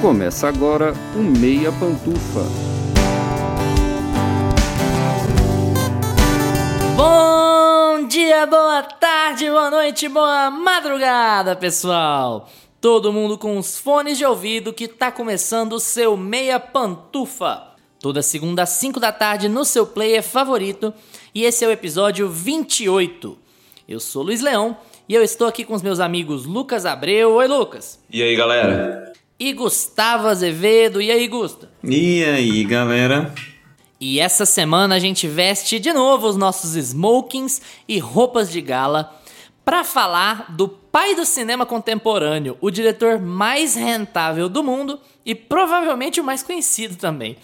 Começa agora o Meia Pantufa. Bom dia, boa tarde, boa noite, boa madrugada, pessoal! Todo mundo com os fones de ouvido que tá começando o seu Meia Pantufa. Toda segunda às 5 da tarde no seu player favorito e esse é o episódio 28. Eu sou Luiz Leão e eu estou aqui com os meus amigos Lucas Abreu. Oi, Lucas. E aí, galera? E Gustavo Azevedo. E aí, Gusta? E aí, galera? E essa semana a gente veste de novo os nossos smokings e roupas de gala para falar do pai do cinema contemporâneo, o diretor mais rentável do mundo e provavelmente o mais conhecido também,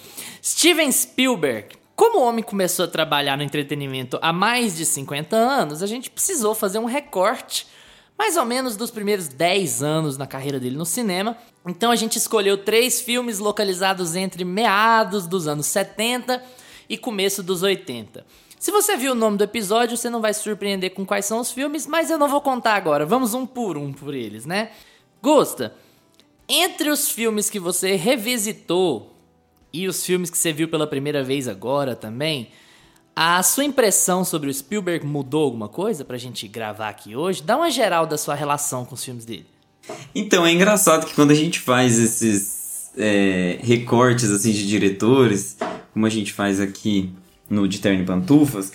Steven Spielberg. Como o homem começou a trabalhar no entretenimento há mais de 50 anos, a gente precisou fazer um recorte mais ou menos dos primeiros 10 anos na carreira dele no cinema. Então a gente escolheu três filmes localizados entre meados dos anos 70 e começo dos 80. Se você viu o nome do episódio, você não vai se surpreender com quais são os filmes, mas eu não vou contar agora. Vamos um por um por eles, né? Gusta, entre os filmes que você revisitou e os filmes que você viu pela primeira vez agora também, a sua impressão sobre o Spielberg mudou alguma coisa pra gente gravar aqui hoje? Dá uma geral da sua relação com os filmes dele. Então, é engraçado que quando a gente faz esses é, recortes assim de diretores, como a gente faz aqui no De Terno e Pantufas,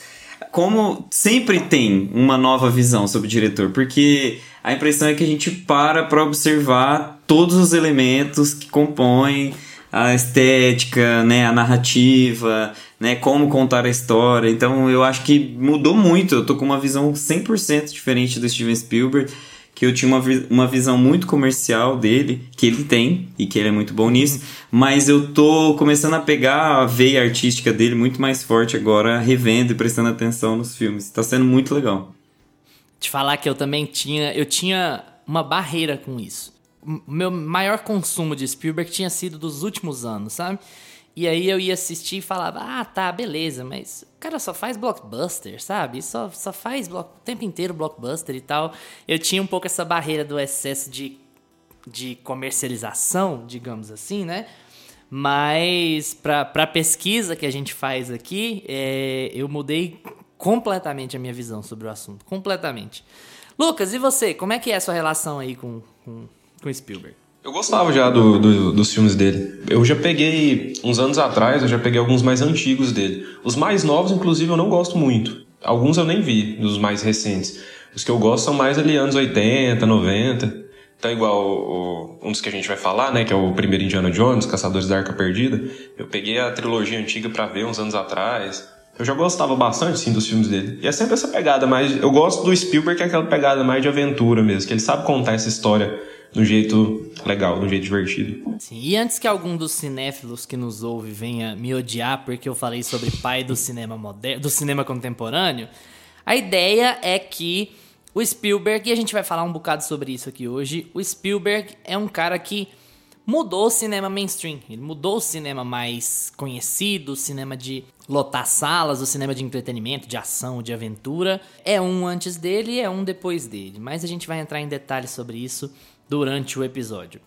como sempre tem uma nova visão sobre o diretor, porque a impressão é que a gente para para observar todos os elementos que compõem a estética, né, a narrativa, né, como contar a história. Então eu acho que mudou muito. Eu tô com uma visão 100% diferente do Steven Spielberg, que eu tinha uma, uma visão muito comercial dele, que ele tem e que ele é muito bom nisso, mas eu tô começando a pegar a veia artística dele muito mais forte agora, revendo e prestando atenção nos filmes. Tá sendo muito legal. Te falar que eu também tinha, eu tinha uma barreira com isso meu maior consumo de Spielberg tinha sido dos últimos anos, sabe? E aí eu ia assistir e falava, ah, tá, beleza, mas o cara só faz blockbuster, sabe? Só, só faz o tempo inteiro blockbuster e tal. Eu tinha um pouco essa barreira do excesso de, de comercialização, digamos assim, né? Mas para a pesquisa que a gente faz aqui, é, eu mudei completamente a minha visão sobre o assunto. Completamente. Lucas, e você? Como é que é a sua relação aí com, com com Spielberg? Eu gostava já do, do, dos filmes dele. Eu já peguei, uns anos atrás, eu já peguei alguns mais antigos dele. Os mais novos, inclusive, eu não gosto muito. Alguns eu nem vi, dos mais recentes. Os que eu gosto são mais ali anos 80, 90. Então, igual o, um dos que a gente vai falar, né, que é o primeiro Indiana Jones, Caçadores da Arca Perdida. Eu peguei a trilogia antiga para ver uns anos atrás. Eu já gostava bastante, sim, dos filmes dele. E é sempre essa pegada mais... Eu gosto do Spielberg, que é aquela pegada mais de aventura mesmo, que ele sabe contar essa história de um jeito legal, de um jeito divertido. Sim, e antes que algum dos cinéfilos que nos ouve venha me odiar porque eu falei sobre pai do cinema moderno, do cinema contemporâneo, a ideia é que o Spielberg, e a gente vai falar um bocado sobre isso aqui hoje, o Spielberg é um cara que mudou o cinema mainstream. Ele mudou o cinema mais conhecido, o cinema de lotar salas, o cinema de entretenimento, de ação, de aventura. É um antes dele e é um depois dele. Mas a gente vai entrar em detalhes sobre isso durante o episódio.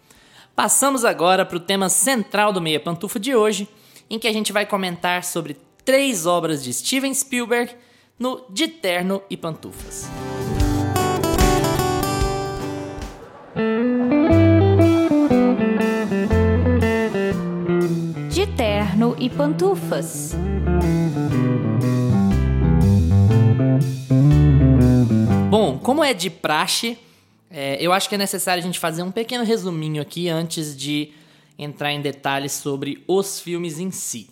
Passamos agora para o tema central do Meia Pantufa de hoje, em que a gente vai comentar sobre três obras de Steven Spielberg no De Terno e Pantufas. De Terno e Pantufas. Bom, como é de praxe, é, eu acho que é necessário a gente fazer um pequeno resuminho aqui antes de entrar em detalhes sobre os filmes em si.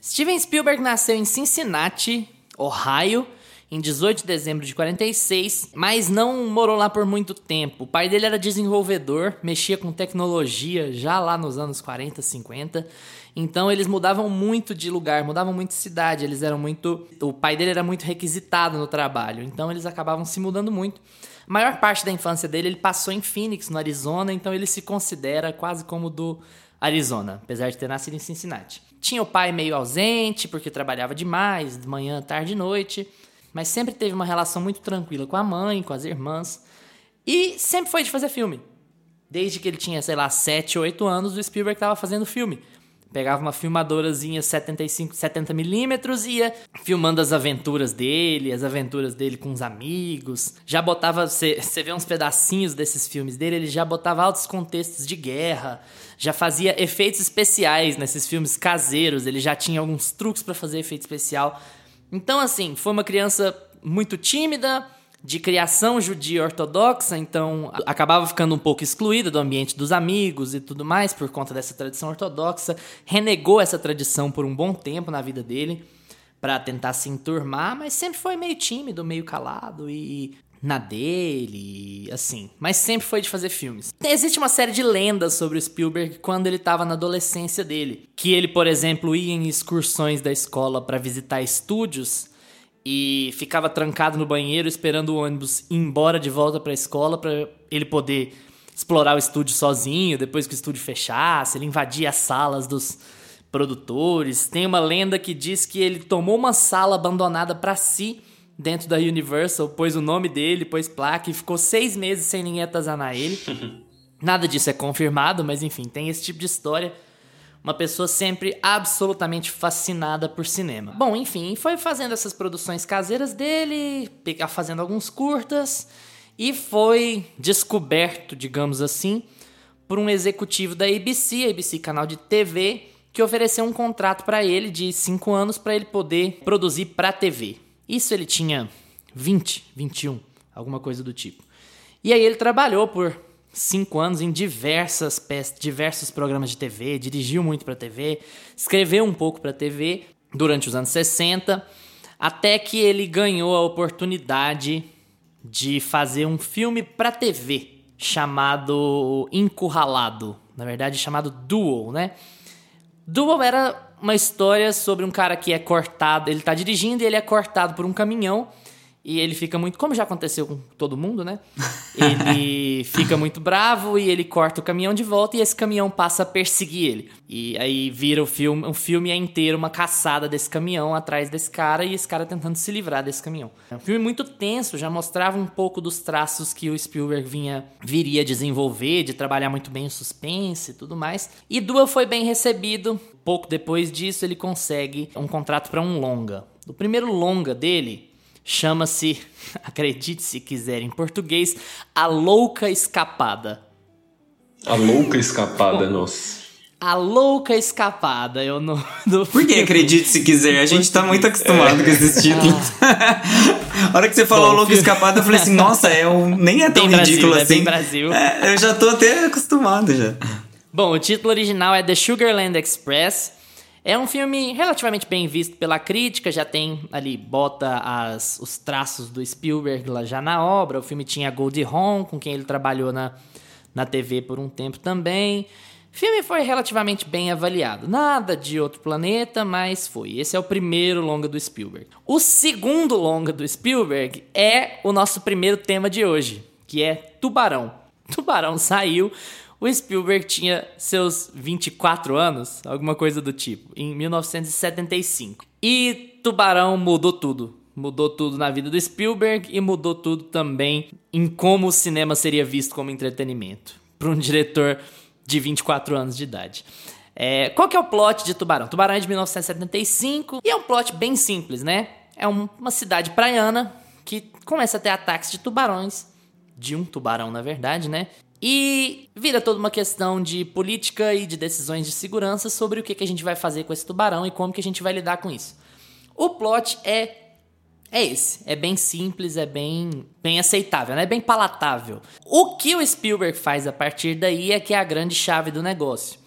Steven Spielberg nasceu em Cincinnati, Ohio, em 18 de dezembro de 46, mas não morou lá por muito tempo. O pai dele era desenvolvedor, mexia com tecnologia já lá nos anos 40, 50. Então eles mudavam muito de lugar, mudavam muito de cidade, eles eram muito, o pai dele era muito requisitado no trabalho, então eles acabavam se mudando muito. A maior parte da infância dele ele passou em Phoenix, no Arizona, então ele se considera quase como do Arizona, apesar de ter nascido em Cincinnati. Tinha o pai meio ausente, porque trabalhava demais, de manhã, tarde e noite, mas sempre teve uma relação muito tranquila com a mãe, com as irmãs, e sempre foi de fazer filme. Desde que ele tinha, sei lá, 7, 8 anos, o Spielberg estava fazendo filme. Pegava uma filmadorazinha 75, 70 milímetros e ia filmando as aventuras dele, as aventuras dele com os amigos. Já botava, você vê uns pedacinhos desses filmes dele, ele já botava altos contextos de guerra, já fazia efeitos especiais nesses filmes caseiros, ele já tinha alguns truques para fazer efeito especial. Então, assim, foi uma criança muito tímida, de criação judia ortodoxa, então acabava ficando um pouco excluída do ambiente dos amigos e tudo mais por conta dessa tradição ortodoxa. Renegou essa tradição por um bom tempo na vida dele para tentar se enturmar, mas sempre foi meio tímido, meio calado e na dele, assim. Mas sempre foi de fazer filmes. Existe uma série de lendas sobre o Spielberg quando ele estava na adolescência dele, que ele, por exemplo, ia em excursões da escola para visitar estúdios e ficava trancado no banheiro esperando o ônibus ir embora de volta para a escola para ele poder explorar o estúdio sozinho, depois que o estúdio fechasse, ele invadia as salas dos produtores. Tem uma lenda que diz que ele tomou uma sala abandonada para si dentro da Universal, pôs o nome dele, pôs placa e ficou seis meses sem ninguém atazanar ele. Nada disso é confirmado, mas enfim, tem esse tipo de história uma pessoa sempre absolutamente fascinada por cinema. Bom, enfim, foi fazendo essas produções caseiras dele, fazendo alguns curtas e foi descoberto, digamos assim, por um executivo da ABC, ABC canal de TV, que ofereceu um contrato para ele de cinco anos para ele poder produzir para TV. Isso ele tinha 20, 21, alguma coisa do tipo. E aí ele trabalhou por cinco anos em diversas peças, diversos programas de TV, dirigiu muito para TV, escreveu um pouco para TV durante os anos 60, até que ele ganhou a oportunidade de fazer um filme para TV chamado Encurralado, na verdade chamado Duel, né? Duel era uma história sobre um cara que é cortado, ele tá dirigindo e ele é cortado por um caminhão e ele fica muito. Como já aconteceu com todo mundo, né? Ele fica muito bravo e ele corta o caminhão de volta e esse caminhão passa a perseguir ele. E aí vira o filme, um filme é inteiro uma caçada desse caminhão atrás desse cara e esse cara tentando se livrar desse caminhão. É um filme muito tenso, já mostrava um pouco dos traços que o Spielberg vinha viria desenvolver, de trabalhar muito bem o suspense e tudo mais. E Duel foi bem recebido. Pouco depois disso, ele consegue um contrato para um longa. O primeiro longa dele Chama-se, acredite se quiser em português, A Louca Escapada. A Louca Escapada, nossa. A Louca Escapada é o nome do Por que acredite se quiser? A gente tá muito acostumado é. com esses títulos. a hora que você falou Bom, Louca Escapada, eu falei assim, nossa, é um... nem é tão bem ridículo Brasil, assim. É bem Brasil. É, eu já tô até acostumado já. Bom, o título original é The Sugarland Express é um filme relativamente bem visto pela crítica, já tem ali, bota as, os traços do Spielberg lá já na obra. O filme tinha Goldie Hawn, com quem ele trabalhou na, na TV por um tempo também. O filme foi relativamente bem avaliado. Nada de outro planeta, mas foi. Esse é o primeiro longa do Spielberg. O segundo longa do Spielberg é o nosso primeiro tema de hoje, que é Tubarão. Tubarão saiu o Spielberg tinha seus 24 anos, alguma coisa do tipo, em 1975. E Tubarão mudou tudo. Mudou tudo na vida do Spielberg e mudou tudo também em como o cinema seria visto como entretenimento para um diretor de 24 anos de idade. É, qual que é o plot de Tubarão? Tubarão é de 1975 e é um plot bem simples, né? É um, uma cidade praiana que começa a ter ataques de tubarões, de um tubarão na verdade, né? E vira toda uma questão de política e de decisões de segurança sobre o que, que a gente vai fazer com esse tubarão e como que a gente vai lidar com isso. O plot é é esse, é bem simples, é bem bem aceitável, né? É bem palatável. O que o Spielberg faz a partir daí é que é a grande chave do negócio.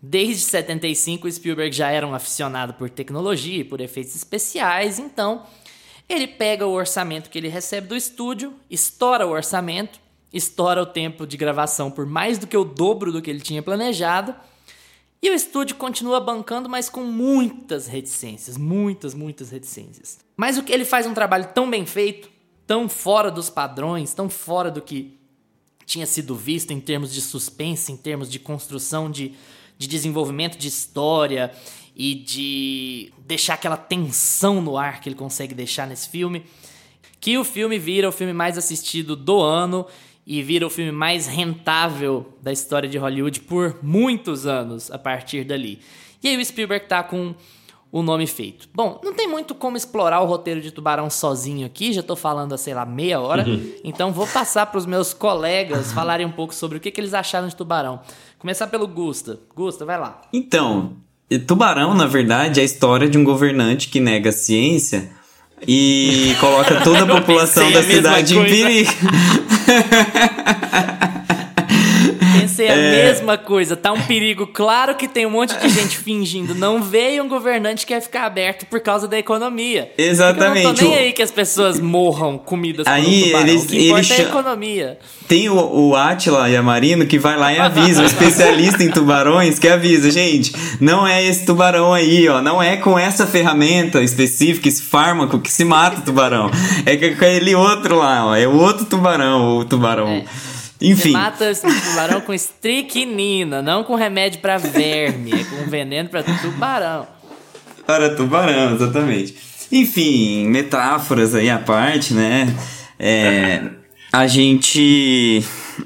Desde 75 o Spielberg já era um aficionado por tecnologia e por efeitos especiais, então ele pega o orçamento que ele recebe do estúdio, estoura o orçamento estoura o tempo de gravação por mais do que o dobro do que ele tinha planejado. E o estúdio continua bancando, mas com muitas reticências, muitas, muitas reticências. Mas o que ele faz um trabalho tão bem feito, tão fora dos padrões, tão fora do que tinha sido visto em termos de suspense, em termos de construção de, de desenvolvimento de história e de deixar aquela tensão no ar que ele consegue deixar nesse filme, que o filme vira o filme mais assistido do ano e vira o filme mais rentável da história de Hollywood por muitos anos a partir dali. E aí o Spielberg tá com o nome feito. Bom, não tem muito como explorar o roteiro de Tubarão sozinho aqui, já tô falando há, sei lá, meia hora, então vou passar para os meus colegas falarem um pouco sobre o que, que eles acharam de Tubarão. Começar pelo Gusta. Gusta, vai lá. Então, Tubarão, na verdade, é a história de um governante que nega a ciência e coloca toda a população da cidade em perigo. Pensei a mesma coisa, tá um perigo. Claro que tem um monte de gente fingindo. Não veio um governante que quer ficar aberto por causa da economia. Porque Eu não Exatamente. tô nem O- aí que as pessoas morram comidas por um Aí eles- o que importa eles é a economia. Tem o, o Atila e a Marino que vai lá e avisa, um especialista em tubarões que avisa, gente, não é esse tubarão aí, ó, não é com essa ferramenta específica, esse fármaco que se mata o tubarão. É com aquele outro lá, ó, é o outro tubarão, o tubarão. É. Você Enfim, mata esse tubarão com estricnina, não com remédio pra verme, é com veneno pra tubarão. para tubarão, exatamente. Enfim, metáforas aí à parte, né? É, a gente.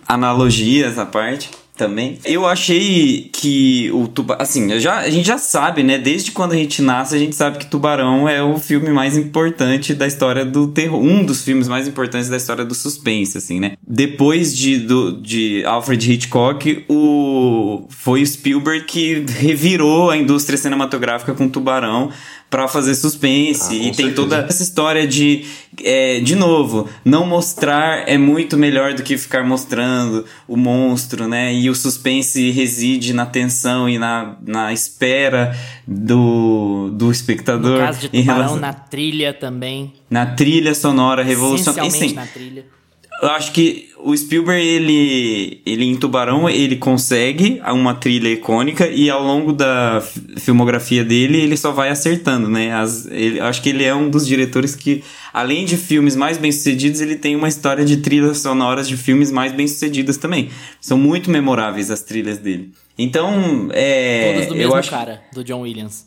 Analogias à parte também. Eu achei que o tubarão. Assim, já, a gente já sabe, né? Desde quando a gente nasce, a gente sabe que Tubarão é o filme mais importante da história do terror. Um dos filmes mais importantes da história do suspense, assim, né? Depois de, do, de Alfred Hitchcock, o, foi o Spielberg que revirou a indústria cinematográfica com Tubarão pra fazer suspense. Ah, e tem certeza. toda essa história de, é, de novo, não mostrar é muito melhor do que ficar mostrando o monstro, né? E o suspense reside na tensão e na, na espera do, do espectador. No caso de em tubarão, relação- na trilha também. na trilha sonora revolucionária. Essencialmente Assim, na trilha. Eu acho que o Spielberg, ele, ele em Tubarão, ele consegue uma trilha icônica e ao longo da fi- filmografia dele, ele só vai acertando, né? As, ele, eu acho que ele é um dos diretores que, além de filmes mais bem-sucedidos, ele tem uma história de trilhas sonoras de filmes mais bem-sucedidas também. São muito memoráveis as trilhas dele. Então, é... Todas do eu mesmo acho cara, do John Williams.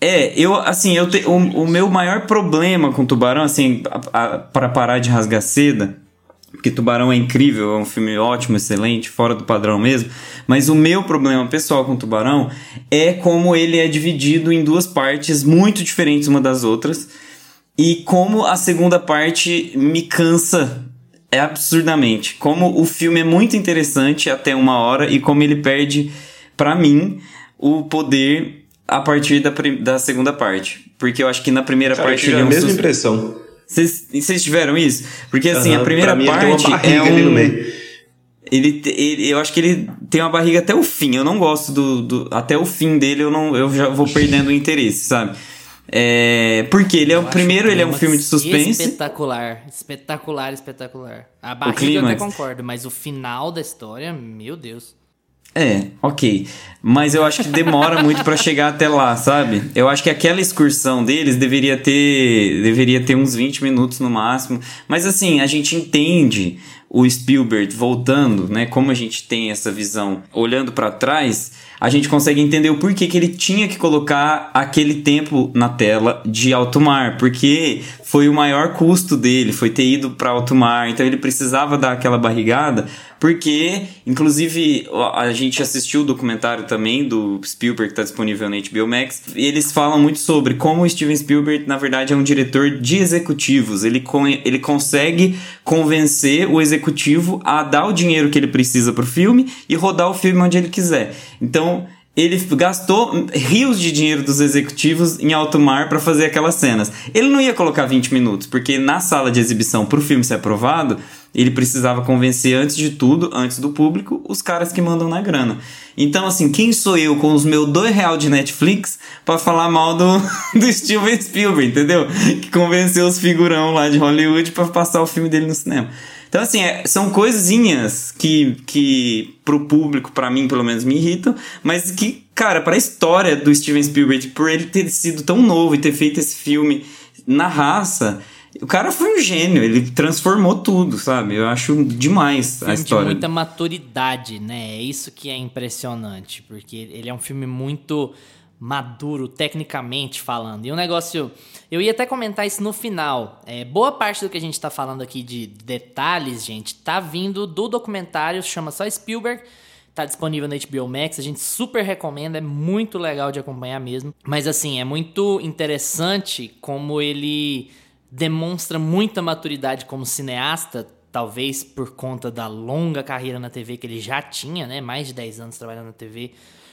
é, eu, assim, eu te, o, o meu maior problema com Tubarão, assim, para parar de rasgar seda, porque Tubarão é incrível, é um filme ótimo, excelente, fora do padrão mesmo, mas o meu problema pessoal com Tubarão é como ele é dividido em duas partes muito diferentes uma das outras, e como a segunda parte me cansa é absurdamente. Como o filme é muito interessante até uma hora e como ele perde, pra mim, o poder a partir da, da segunda parte. Porque eu acho que na primeira Cara, eu parte tive ele é a um mesma sus- impressão. Vocês tiveram isso? Porque assim, Aham, a primeira mim, ele tem uma parte é um... ali no meio. Ele, ele- eu acho que ele tem uma barriga até o fim. Eu não gosto do, do- até o fim dele. Eu não, eu já vou perdendo o interesse, sabe? É, porque ele é o primeiro, ele é um filme de suspense. Espetacular, espetacular, espetacular. A barriga eu até concordo, mas o final da história, meu Deus. É, ok. Mas eu acho que demora muito pra chegar até lá, sabe? Eu acho que aquela excursão deles deveria ter deveria ter uns 20 minutos no máximo. Mas assim, a gente entende o Spielberg voltando, né? Como a gente tem essa visão olhando pra trás, a gente consegue entender o porquê que ele tinha que colocar aquele tempo na tela de alto mar, porque foi o maior custo dele, foi ter ido para alto mar, então ele precisava dar aquela barrigada, porque inclusive a gente assistiu o documentário também do Spielberg que está disponível na HBO Max, e eles falam muito sobre como o Steven Spielberg na verdade é um diretor de executivos, ele, ele consegue convencer o executivo a dar o dinheiro que ele precisa pro filme e rodar o filme onde ele quiser. Então, ele gastou rios de dinheiro dos executivos em alto mar para fazer aquelas cenas. Ele não ia colocar 20 minutos, porque na sala de exibição pro filme ser aprovado, ele precisava convencer antes de tudo, antes do público, os caras que mandam na grana. Então, assim, quem sou eu com os meus dois real de Netflix para falar mal do, do Steven Spielberg, entendeu? Que convenceu os figurão lá de Hollywood para passar o filme dele no cinema. Então, assim, é- são coisinhas que, que pro público, pra mim, pelo menos, me irritam, mas que, cara, pra história do Steven Spielberg, por ele ter sido tão novo e ter feito esse filme na raça, o cara foi um gênio, ele transformou tudo, sabe? Eu acho demais a Filme de história. muita maturidade, né? É isso que é impressionante, porque ele é um filme muito maduro, tecnicamente falando. E um negócio. Eu ia até comentar isso no final. É, boa parte do que a gente tá falando aqui de detalhes, gente, tá vindo do documentário, chama só Spielberg. Tá disponível na HBO Max, a gente super recomenda, é muito legal de acompanhar mesmo. Mas assim, é muito interessante como ele demonstra muita maturidade como cineasta, talvez por conta da longa carreira na TV que ele já tinha, né? Mais de 10 anos trabalhando na TV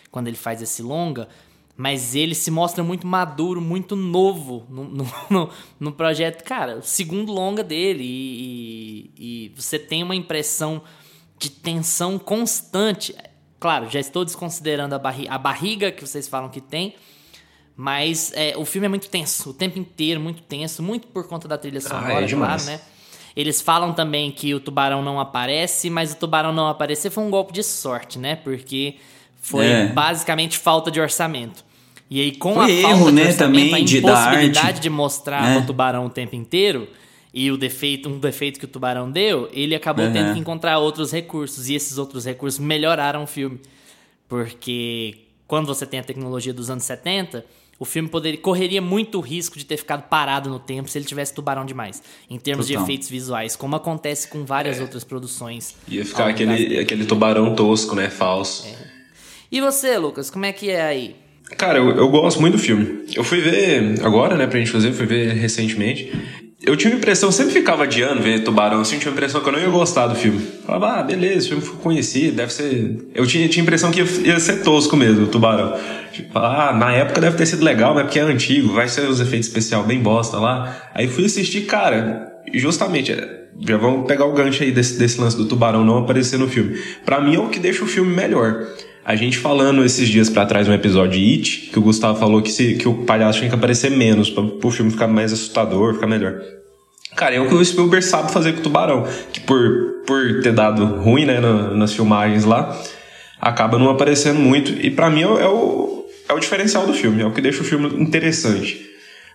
quando ele faz esse longa. Mas ele se mostra muito maduro, muito novo no, no, no projeto. Cara, o segundo longa dele. E, e, e você tem uma impressão de tensão constante. Claro, já estou desconsiderando a, barri a barriga que vocês falam que tem. Mas é, o filme é muito tenso, o tempo inteiro, muito tenso, muito por conta da trilha sonora, ah, é claro, né? Eles falam também que o tubarão não aparece, mas o tubarão não aparecer foi um golpe de sorte, né? Porque foi é. basicamente falta de orçamento. E aí, com foi a erro, falta de né, orçamento, também, a impossibilidade de, de mostrar é. o tubarão o tempo inteiro, e o defeito, um defeito que o tubarão deu, ele acabou uhum. tendo que encontrar outros recursos. E esses outros recursos melhoraram o filme. Porque quando você tem a tecnologia dos anos 70, o filme poderia, correria muito risco de ter ficado parado no tempo se ele tivesse tubarão demais. Em termos Total. de efeitos visuais, como acontece com várias é. outras produções. Ia ficar aquele, aquele tubarão tosco, né? Falso. É. E você, Lucas, como é que é aí? Cara, eu, eu gosto muito do filme. Eu fui ver agora, né, pra gente fazer, fui ver recentemente eu tive a impressão, sempre ficava adiando ver Tubarão, assim, eu tinha a impressão que eu não ia gostar do filme. Falava, ah, beleza, o filme foi conhecido, deve ser. Eu tinha, tinha a impressão que ia, ia ser tosco mesmo, o Tubarão. Tipo, ah, na época deve ter sido legal, mas porque é antigo, vai ser os efeitos especiais bem bosta lá. Aí fui assistir, cara, justamente, já vamos pegar o gancho aí desse, desse lance do Tubarão não aparecer no filme. Para mim é o que deixa o filme melhor. A gente falando esses dias para trás um episódio de It, que o Gustavo falou que, se, que o palhaço tinha que aparecer menos, para o filme ficar mais assustador, ficar melhor. Cara, é o que o Spielberg sabe fazer com o Tubarão, que por, por ter dado ruim, né, nas filmagens lá, acaba não aparecendo muito, e para mim é o, é o diferencial do filme, é o que deixa o filme interessante.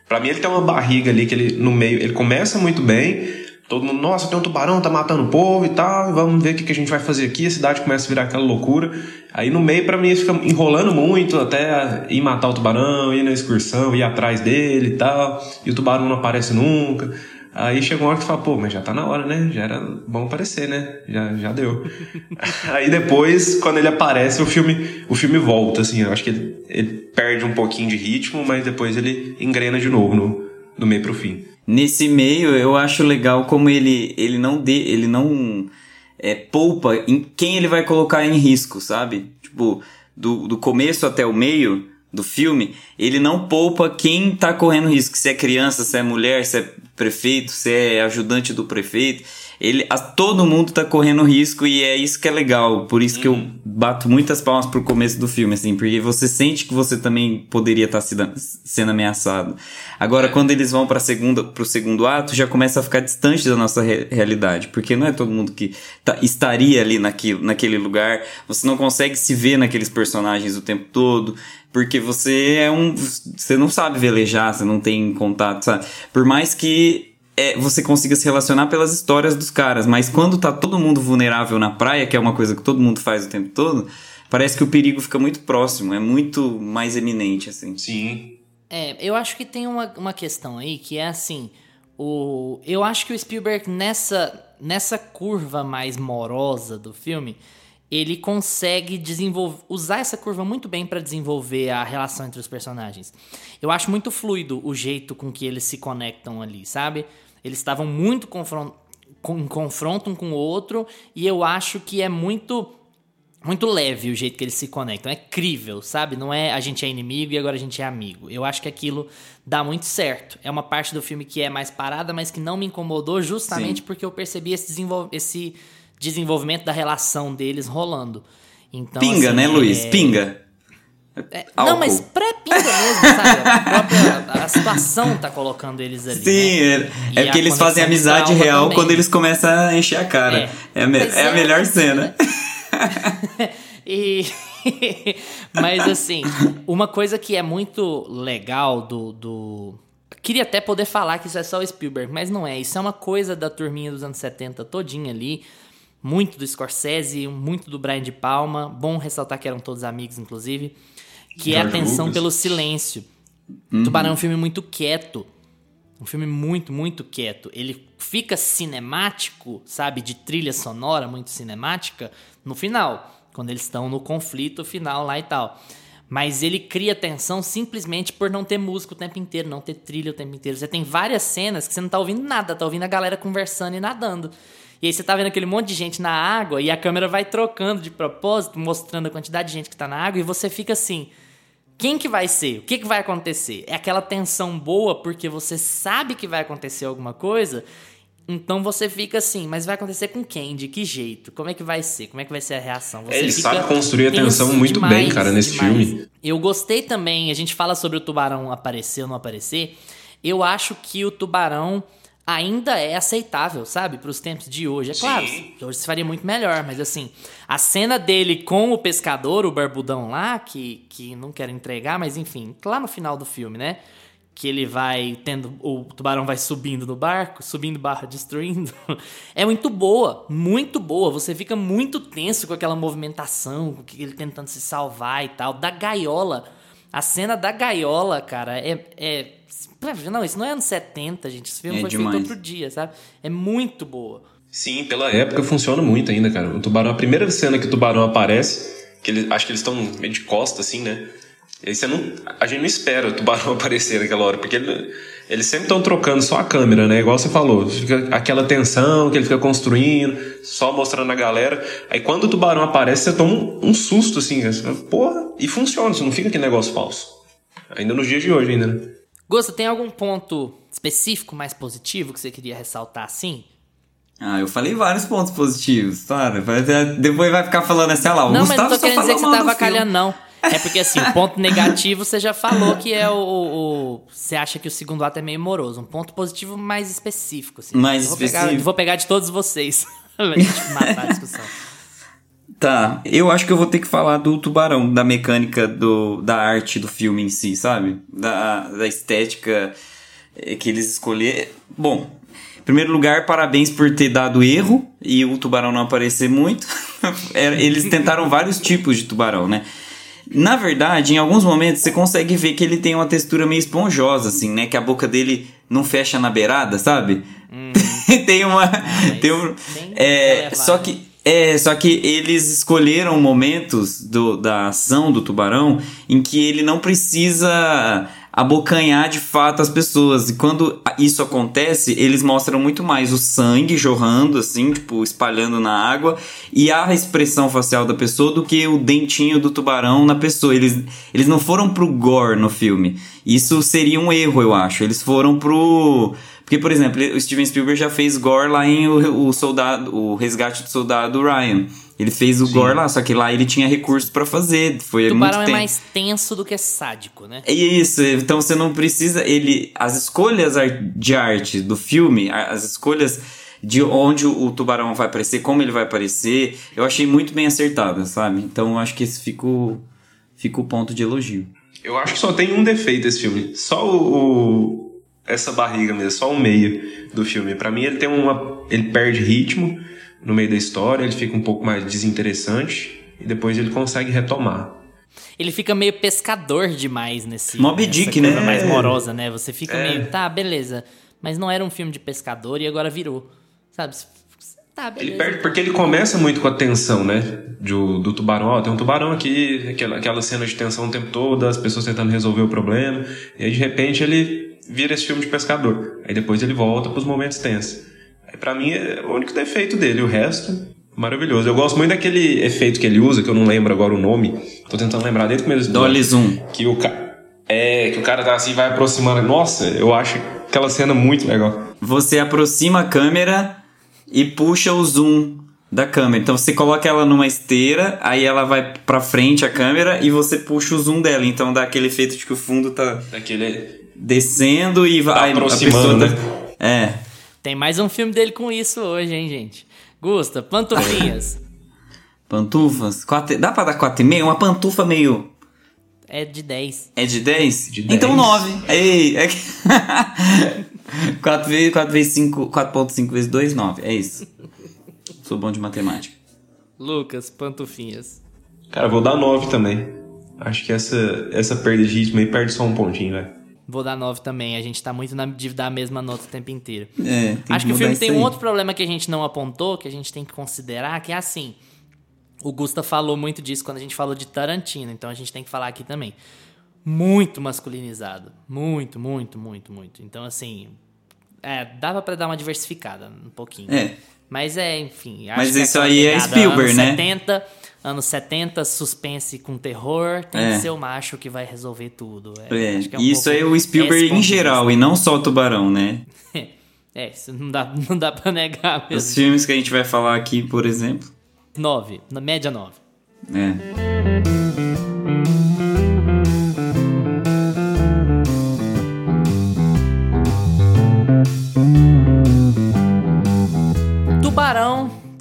Para mim ele tem uma barriga ali que ele no meio, ele começa muito bem, Todo mundo, nossa, tem um tubarão, tá matando o povo e tal, vamos ver o que, a gente vai fazer aqui. A cidade começa a virar aquela loucura. Aí no meio, para mim, fica enrolando muito até ir matar o tubarão, ir na excursão, ir atrás dele e tal. E o tubarão não aparece nunca. Aí chegou uma hora que tu fala, pô, mas já tá na hora, né? Já era bom aparecer, né? Já, já deu. Aí depois, quando ele aparece, o filme, o filme volta, assim. Eu acho que ele, ele perde um pouquinho de ritmo, mas depois ele engrena de novo no, do meio pro fim nesse meio eu acho legal como ele, ele não dê, ele não é, poupa em quem ele vai colocar em risco, sabe? Tipo, do, do começo até o meio do filme, ele não poupa quem tá correndo risco, se é criança, se é mulher, se é prefeito, se é ajudante do prefeito ele a, todo mundo tá correndo risco e é isso que é legal. Por isso uhum. que eu uhum. bato muitas palmas pro começo do filme, assim, porque você sente que você também poderia estar tá sendo ameaçado. Agora, é. quando eles vão para segunda pro segundo ato, já começa a ficar distante da nossa re realidade, porque não é todo mundo que tá, estaria ali naquilo, naquele lugar. Você não consegue se ver naqueles personagens o tempo todo porque você é um. Você não sabe velejar, você não tem contato, sabe? Por mais que é, você consiga se relacionar pelas histórias dos caras. Mas quando tá todo mundo vulnerável na praia, que é uma coisa que todo mundo faz o tempo todo, parece que o perigo fica muito próximo, é muito mais eminente, assim. Sim. É, eu acho que tem uma, uma questão aí que é assim. O, eu acho que o Spielberg, nessa, nessa curva mais morosa do filme, ele consegue desenvolver, usar essa curva muito bem para desenvolver a relação entre os personagens. Eu acho muito fluido o jeito com que eles se conectam ali, sabe? Eles estavam muito confron em confronto um com o outro e eu acho que é muito muito leve o jeito que eles se conectam. É crível, sabe? Não é a gente é inimigo e agora a gente é amigo. Eu acho que aquilo dá muito certo. É uma parte do filme que é mais parada, mas que não me incomodou justamente Sim. porque eu percebi esse, desenvol esse desenvolvimento da relação deles rolando. Então, Pinga, assim, né, Luiz? É... Pinga. É, não, mas pré-pinga mesmo, sabe? A, própria, a situação tá colocando eles ali. Sim, né? é, é porque eles fazem amizade real também. quando eles começam a encher a cara. É, é, a, é a, melhor cena. e. mas assim, uma coisa que é muito legal do, do. Queria até poder falar que isso é só o Spielberg, mas não é. Isso é uma coisa da turminha dos anos 70 todinha ali muito do Scorsese, muito do Brian de Palma. Bom ressaltar que eram todos amigos, inclusive que é a George tensão Lucas. pelo silêncio. Tubarão é um filme muito quieto. Um filme muito, muito quieto. Ele fica cinemático, sabe? De trilha sonora muito cinemática no final. Quando eles estão no conflito final lá e tal. Mas ele cria tensão simplesmente por não ter música o tempo inteiro, não ter trilha o tempo inteiro. Você tem várias cenas que você não tá ouvindo nada, tá ouvindo a galera conversando e nadando. E aí você tá vendo aquele monte de gente na água e a câmera vai trocando de propósito, mostrando a quantidade de gente que tá na água, e você fica assim. Quem que vai ser? O que, que vai acontecer? É aquela tensão boa porque você sabe que vai acontecer alguma coisa, então você fica assim, mas vai acontecer com quem? De que jeito? Como é que vai ser? Como é que vai ser a reação? Você Ele sabe construir a tensão muito bem, cara, nesse filme. Eu gostei também, a gente fala sobre o tubarão aparecer ou não aparecer. Eu acho que o tubarão ainda é aceitável, sabe? Para os tempos de hoje. É claro, hoje se faria muito melhor, mas assim, a cena dele com o pescador, o barbudão lá, que, que não quero entregar, mas enfim, lá no final do filme, né? Que ele vai tendo. O tubarão vai subindo no barco, subindo barra destruindo. É muito boa, muito boa. Você fica muito tenso com aquela movimentação, com ele tentando se salvar e tal. Da gaiola. A cena da gaiola, cara, é. é não, isso não é anos 70, gente. Esse filme É foi demais. feito outro dia, sabe? É muito boa. Sim, pela época funciona muito ainda, cara. O tubarão, a primeira cena que o tubarão aparece, que ele, acho que eles estão meio de costa, assim, né? E aí você não. A gente não espera o tubarão aparecer naquela hora, porque ele- eles sempre estão trocando só a câmera, né? Igual você falou. Fica aquela tensão que ele fica construindo, só mostrando a galera. Aí quando o tubarão aparece, você toma um, um susto, assim. Fala, Porra, e funciona, você não fica aquele negócio falso. Ainda nos dias de hoje, ainda, né? Gosto, tem algum ponto específico mais positivo que você queria ressaltar assim? Ah, eu falei vários pontos positivos, ter- Depois vai ficar falando assim, ah lá, o não, mas Gustavo não tô só querendo dizer que você tá avacalhando, não. É porque assim, o ponto negativo você já falou que é o, o- o- Você acha que o segundo ato é meio moroso. Um ponto positivo mais específico, assim. Mais Eu vou pegar- específico. vou pegar de todos vocês. pra gente matar a discussão. Tá, eu acho que eu vou ter que falar do tubarão, da mecânica do, da arte do filme em si, sabe? Da, da estética eh, que eles escolheram. Bom, em primeiro lugar, parabéns por ter dado erro e o tubarão não aparecer muito. Era- eles tentaram vários tipos de tubarão, né? Na verdade, em alguns momentos você consegue ver que ele tem uma textura meio esponjosa, assim, né? Que a boca dele não fecha na beirada, sabe? tem uma. tem um, é, só que é, só que eles escolheram momentos do, da ação do tubarão em que ele não precisa abocanhar de fato as pessoas. E quando isso acontece, eles mostram muito mais o sangue jorrando, assim, tipo, espalhando na água, e a expressão facial da pessoa do que o dentinho do tubarão na pessoa. Eles, eles não foram pro gore no filme. Isso seria um erro, eu acho. Eles foram pro. Porque, por exemplo, o Steven Spielberg já fez gore lá em o, o soldado, o resgate do soldado Ryan. Ele fez o gore lá, só que lá ele tinha recursos pra fazer. Foi O muito tubarão é mais tenso do que sádico, né? É isso, então você não precisa. Ele, as escolhas de arte do filme, as escolhas de onde o, tubarão vai aparecer, como ele vai aparecer, eu achei muito bem acertadas, sabe? Então eu acho que esse fica o, fica o ponto de elogio. Eu acho que só tem um defeito esse filme. Só o, o- essa barriga mesmo, só o meio do filme. Pra mim ele tem uma ele perde ritmo no meio da história, ele fica um pouco mais desinteressante e depois ele consegue retomar. Ele fica meio pescador demais nesse. Moby nessa Dick, né? mais morosa, né? Você fica É. meio. Tá, beleza. Mas não era um filme de pescador e agora virou. Sabe? Tá, beleza. Ele perde porque ele começa muito com a tensão, né? Do, do tubarão, ó, tem um tubarão aqui, aquela, aquela cena de tensão o tempo todo, as pessoas tentando resolver o problema, e aí de repente ele vira esse filme de pescador. Aí depois ele volta pros momentos tensos. Aí pra mim é o único defeito dele, o resto, maravilhoso. Eu gosto muito daquele efeito que ele usa, que eu não lembro agora o nome, tô tentando lembrar desde o do Dolly Zoom. que o cara. É, que o cara tá assim vai aproximando. Nossa, eu acho aquela cena muito legal. Você aproxima a câmera e puxa o zoom da câmera. Então você coloca ela numa esteira, aí ela vai pra frente a câmera e você puxa o zoom dela. Então dá aquele efeito de que o fundo tá Daquele. descendo e vai. aproximando, a pessoa tá- É. Tem mais um filme dele com isso hoje, hein, gente? Gusta, pantufinhas. Pantufas? Quatro, dá pra dar 4,5? Uma pantufa meio. é de 10. É de 10? De 10. Então 9. Ei, é que... 4 vezes 4 vezes 5, 4.5 vezes 2, 9. É isso. Sou bom de matemática. Lucas, pantufinhas. Cara, vou dar 9 também. Acho que essa, essa perda de ritmo aí perde só um pontinho, velho. Vou dar 9 também. A gente tá muito na de dar a mesma nota o tempo inteiro. É, Acho que o mudar filme tem um outro problema que a gente não apontou, que a gente tem que considerar, que é assim. O Gusta falou muito disso quando a gente falou de Tarantino, então a gente tem que falar aqui também. Muito masculinizado. Muito, muito, muito, muito. Então, assim. É, dava pra dar uma diversificada um pouquinho. É. Mas é, enfim. acho Mas isso aí é Spielberg, anos né? 70, anos 70, suspense com terror, tem É. que ser o macho que vai resolver tudo. É, É, acho que é um isso é o Spielberg em geral, e não só o Tubarão, né? É, isso não dá, não dá pra negar Os mesmo. filmes que a gente vai falar aqui, por exemplo. 9, na média 9. É.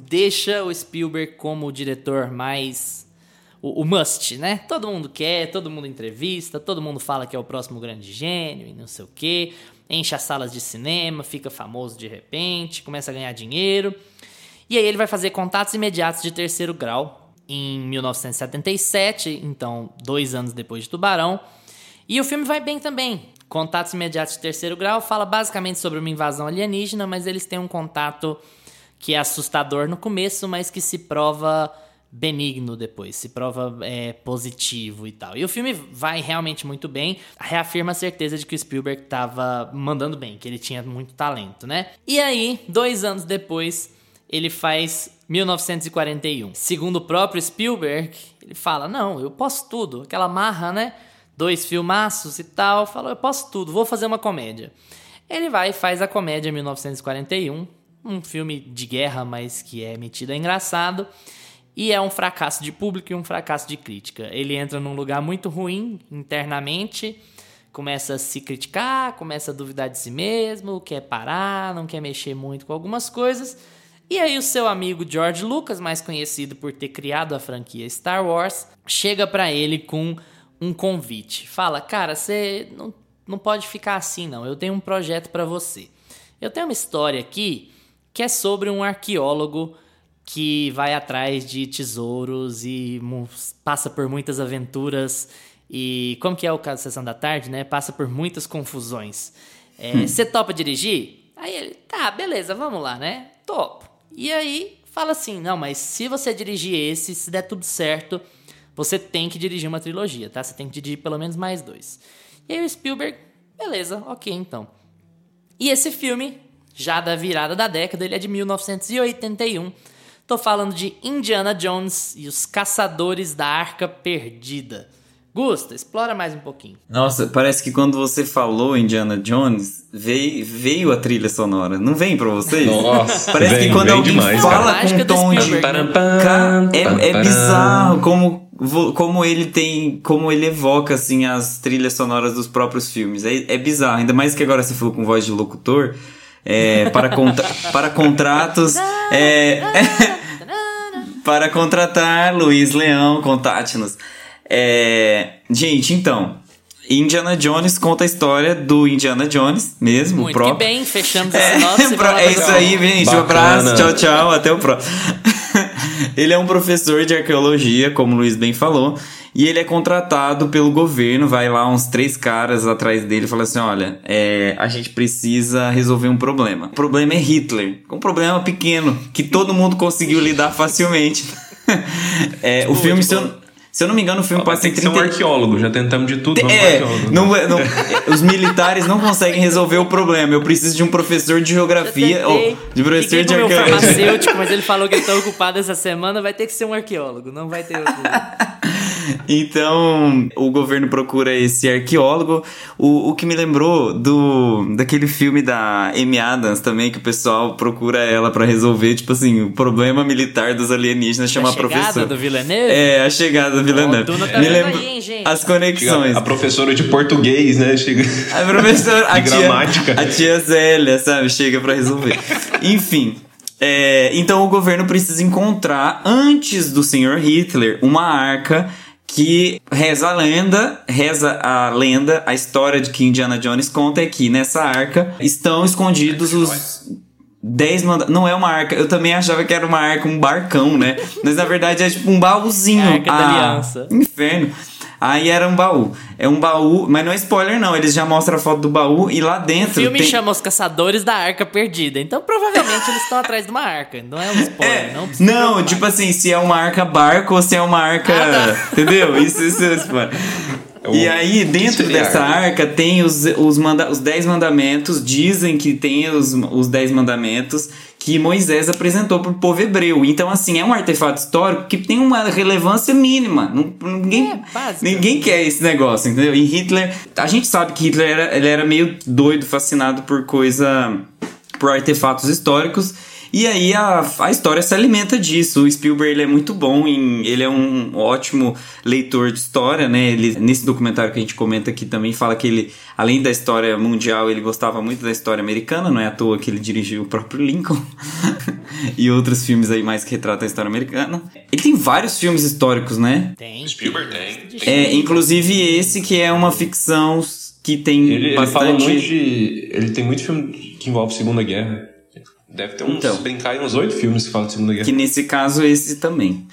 deixa o Spielberg como o diretor mais. O, o must, né? Todo mundo quer, todo mundo entrevista, todo mundo fala que é o próximo grande gênio e não sei o quê. Enche as salas de cinema, fica famoso de repente, começa a ganhar dinheiro. E aí ele vai fazer Contatos Imediatos de Terceiro Grau em 1977, então dois anos depois de Tubarão. E o filme vai bem também. Contatos Imediatos de Terceiro Grau fala basicamente sobre uma invasão alienígena, mas eles têm um contato que é assustador no começo, mas que se prova benigno depois, se prova é, positivo e tal. E o filme vai realmente muito bem, reafirma a certeza de que o Spielberg estava mandando bem, que ele tinha muito talento, né? E aí, dois anos depois, ele faz 1941. Segundo o próprio Spielberg, ele fala: Não, eu posso tudo. Aquela marra, né? Dois filmaços e tal. Falou: Eu posso tudo, vou fazer uma comédia. Ele vai e faz a comédia 1941, um filme de guerra, mas que é metido a engraçado. E é um fracasso de público e um fracasso de crítica. Ele entra num lugar muito ruim internamente, começa a se criticar, começa a duvidar de si mesmo, quer parar, não quer mexer muito com algumas coisas. E aí o seu amigo George Lucas, mais conhecido por ter criado a franquia Star Wars, chega pra ele com um convite. Fala, cara, você não, não pode ficar assim não, eu tenho um projeto pra você. Eu tenho uma história aqui que é sobre um arqueólogo que vai atrás de tesouros e passa por muitas aventuras e como que é o caso da Sessão da Tarde, né? Passa por muitas confusões. É, Você topa dirigir? Aí ele, tá, beleza, vamos lá, né? Topo. E aí fala assim, não, mas se você dirigir esse, se der tudo certo, você tem que dirigir uma trilogia, tá? Você tem que dirigir pelo menos mais dois. E aí o Spielberg, beleza, ok então. E esse filme, já da virada da década, ele é de 1981. Tô falando de Indiana Jones e os Caçadores da Arca Perdida. Gusta, explora mais um pouquinho. Nossa, parece que quando você falou Indiana Jones, veio, veio a trilha sonora. Não vem pra vocês? Nossa, Parece vem, que quando alguém demais, fala cara. com um tom de. Né? Cara, é, é bizarro como, como ele tem. Como ele evoca assim as trilhas sonoras dos próprios filmes. É, é bizarro. Ainda mais que agora você falou com voz de locutor. É, para, contra, para contratos. É, para contratar Luiz Leão, contate-nos. É, gente, então. Indiana Jones conta a história do Indiana Jones mesmo, o Muito próprio. bem, fechamos e Pro- vamos é isso aí, gente. Um Bacana. abraço, tchau, tchau. Até o próximo. ele é um professor de arqueologia, como o Luiz bem falou. E ele é contratado pelo governo. Vai lá uns três caras atrás dele e fala assim: Olha, é, a gente precisa resolver um problema. O problema é Hitler. Um problema pequeno que todo mundo conseguiu lidar facilmente. É, o filme, se eu, se eu não me engano, o filme passa Tem em que ser um 30 arqueólogo, já tentamos de tudo, vamos pro é, arqueólogo. não, é- não- os militares não conseguem resolver o problema. Eu preciso de um professor de geografia. Eu ou de professor de arqueologia. farmacêutico, mas ele falou que ele tá ocupado essa semana, vai ter que ser um arqueólogo, não vai ter outro. Então, o governo procura esse arqueólogo. O, o que me lembrou do daquele filme da Amy Adams também, que o pessoal procura ela pra resolver, tipo assim, o problema militar dos alienígenas chama A chegada professor. do Villeneuve? É, a chegada do Villeneuve. Duna tá me lembro aí, hein, gente? as conexões. A professora de português, né? Chega... A professora, a De tia, gramática. a tia Zélia, sabe? Chega pra resolver. Enfim. é, então o governo precisa encontrar, antes do senhor Hitler, uma arca que reza a lenda, reza a lenda, a história de que Indiana Jones conta é que nessa arca estão escondidos os dez mandados. Não é uma arca, eu também achava que era uma arca, um barcão, né? Mas na verdade é tipo um baúzinho. É a Arca da Ah, Aliança. Inferno. Aí era um baú. É um baú, mas não é spoiler não, eles já mostram a foto do baú e lá O dentro filme tem... chama Os Caçadores da Arca Perdida. Então, provavelmente, eles estão atrás de uma arca. Não é um spoiler, É, não precisa não, tipo assim, se é uma arca barco ou se é uma arca. Ah, tá. Entendeu? Isso, isso é spoiler. É o- E aí, dentro dessa arca? arca tem os, os, manda os dez mandamentos, dizem que tem os, os dez mandamentos que Moisés apresentou pro povo hebreu. Então, assim, é um artefato histórico que tem uma relevância mínima. Ninguém, É, ninguém quer esse negócio, entendeu? E Hitler, a gente sabe que Hitler era, ele era meio doido, fascinado por coisa, por artefatos históricos. E aí a, a história se alimenta disso. O Spielberg ele é muito bom em. Ele é um ótimo leitor de história, né? Ele, nesse documentário que a gente comenta aqui também fala que ele, além da história mundial, ele gostava muito da história americana, não é à toa que ele dirigiu o próprio Lincoln e outros filmes aí mais que retratam a história americana. Ele tem vários filmes históricos, né? Tem. Spielberg tem. É, inclusive esse que é uma ficção que tem Ele, ele bastante. fala muito de. Ele tem muito filme que envolve Segunda Guerra. Deve ter uns. Então. brincar uns oito filmes que falam de Segunda Guerra. Que nesse caso esse também.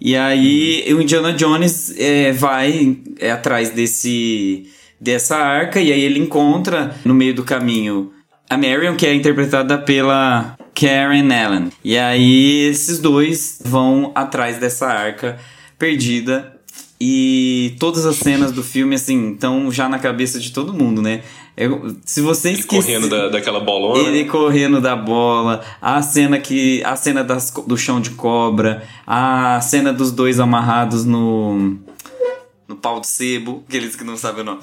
E aí o Indiana Jones é, vai é, atrás desse dessa arca e aí ele encontra no meio do caminho a Marion, que é interpretada pela Karen Allen. E aí esses dois vão atrás dessa arca perdida e todas as cenas do filme assim estão já na cabeça de todo mundo, né? Eu- se você Ele correndo da, daquela bolona. ele correndo da bola, a cena que a cena das, do chão de cobra, a cena dos dois amarrados no no pau de sebo, aqueles que não sabem o nome.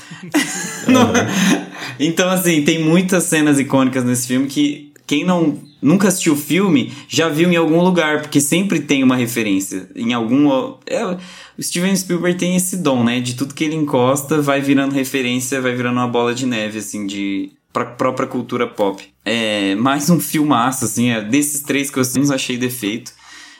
No- então assim, tem muitas cenas icônicas nesse filme que quem não nunca assistiu o filme já viu em algum lugar, porque sempre tem uma referência em algum é, o Steven Spielberg tem esse dom, né, de tudo que ele encosta vai virando referência, vai virando uma bola de neve assim de pra própria cultura pop. É mais um filmaço, assim, é, desses três que eu menos achei defeito.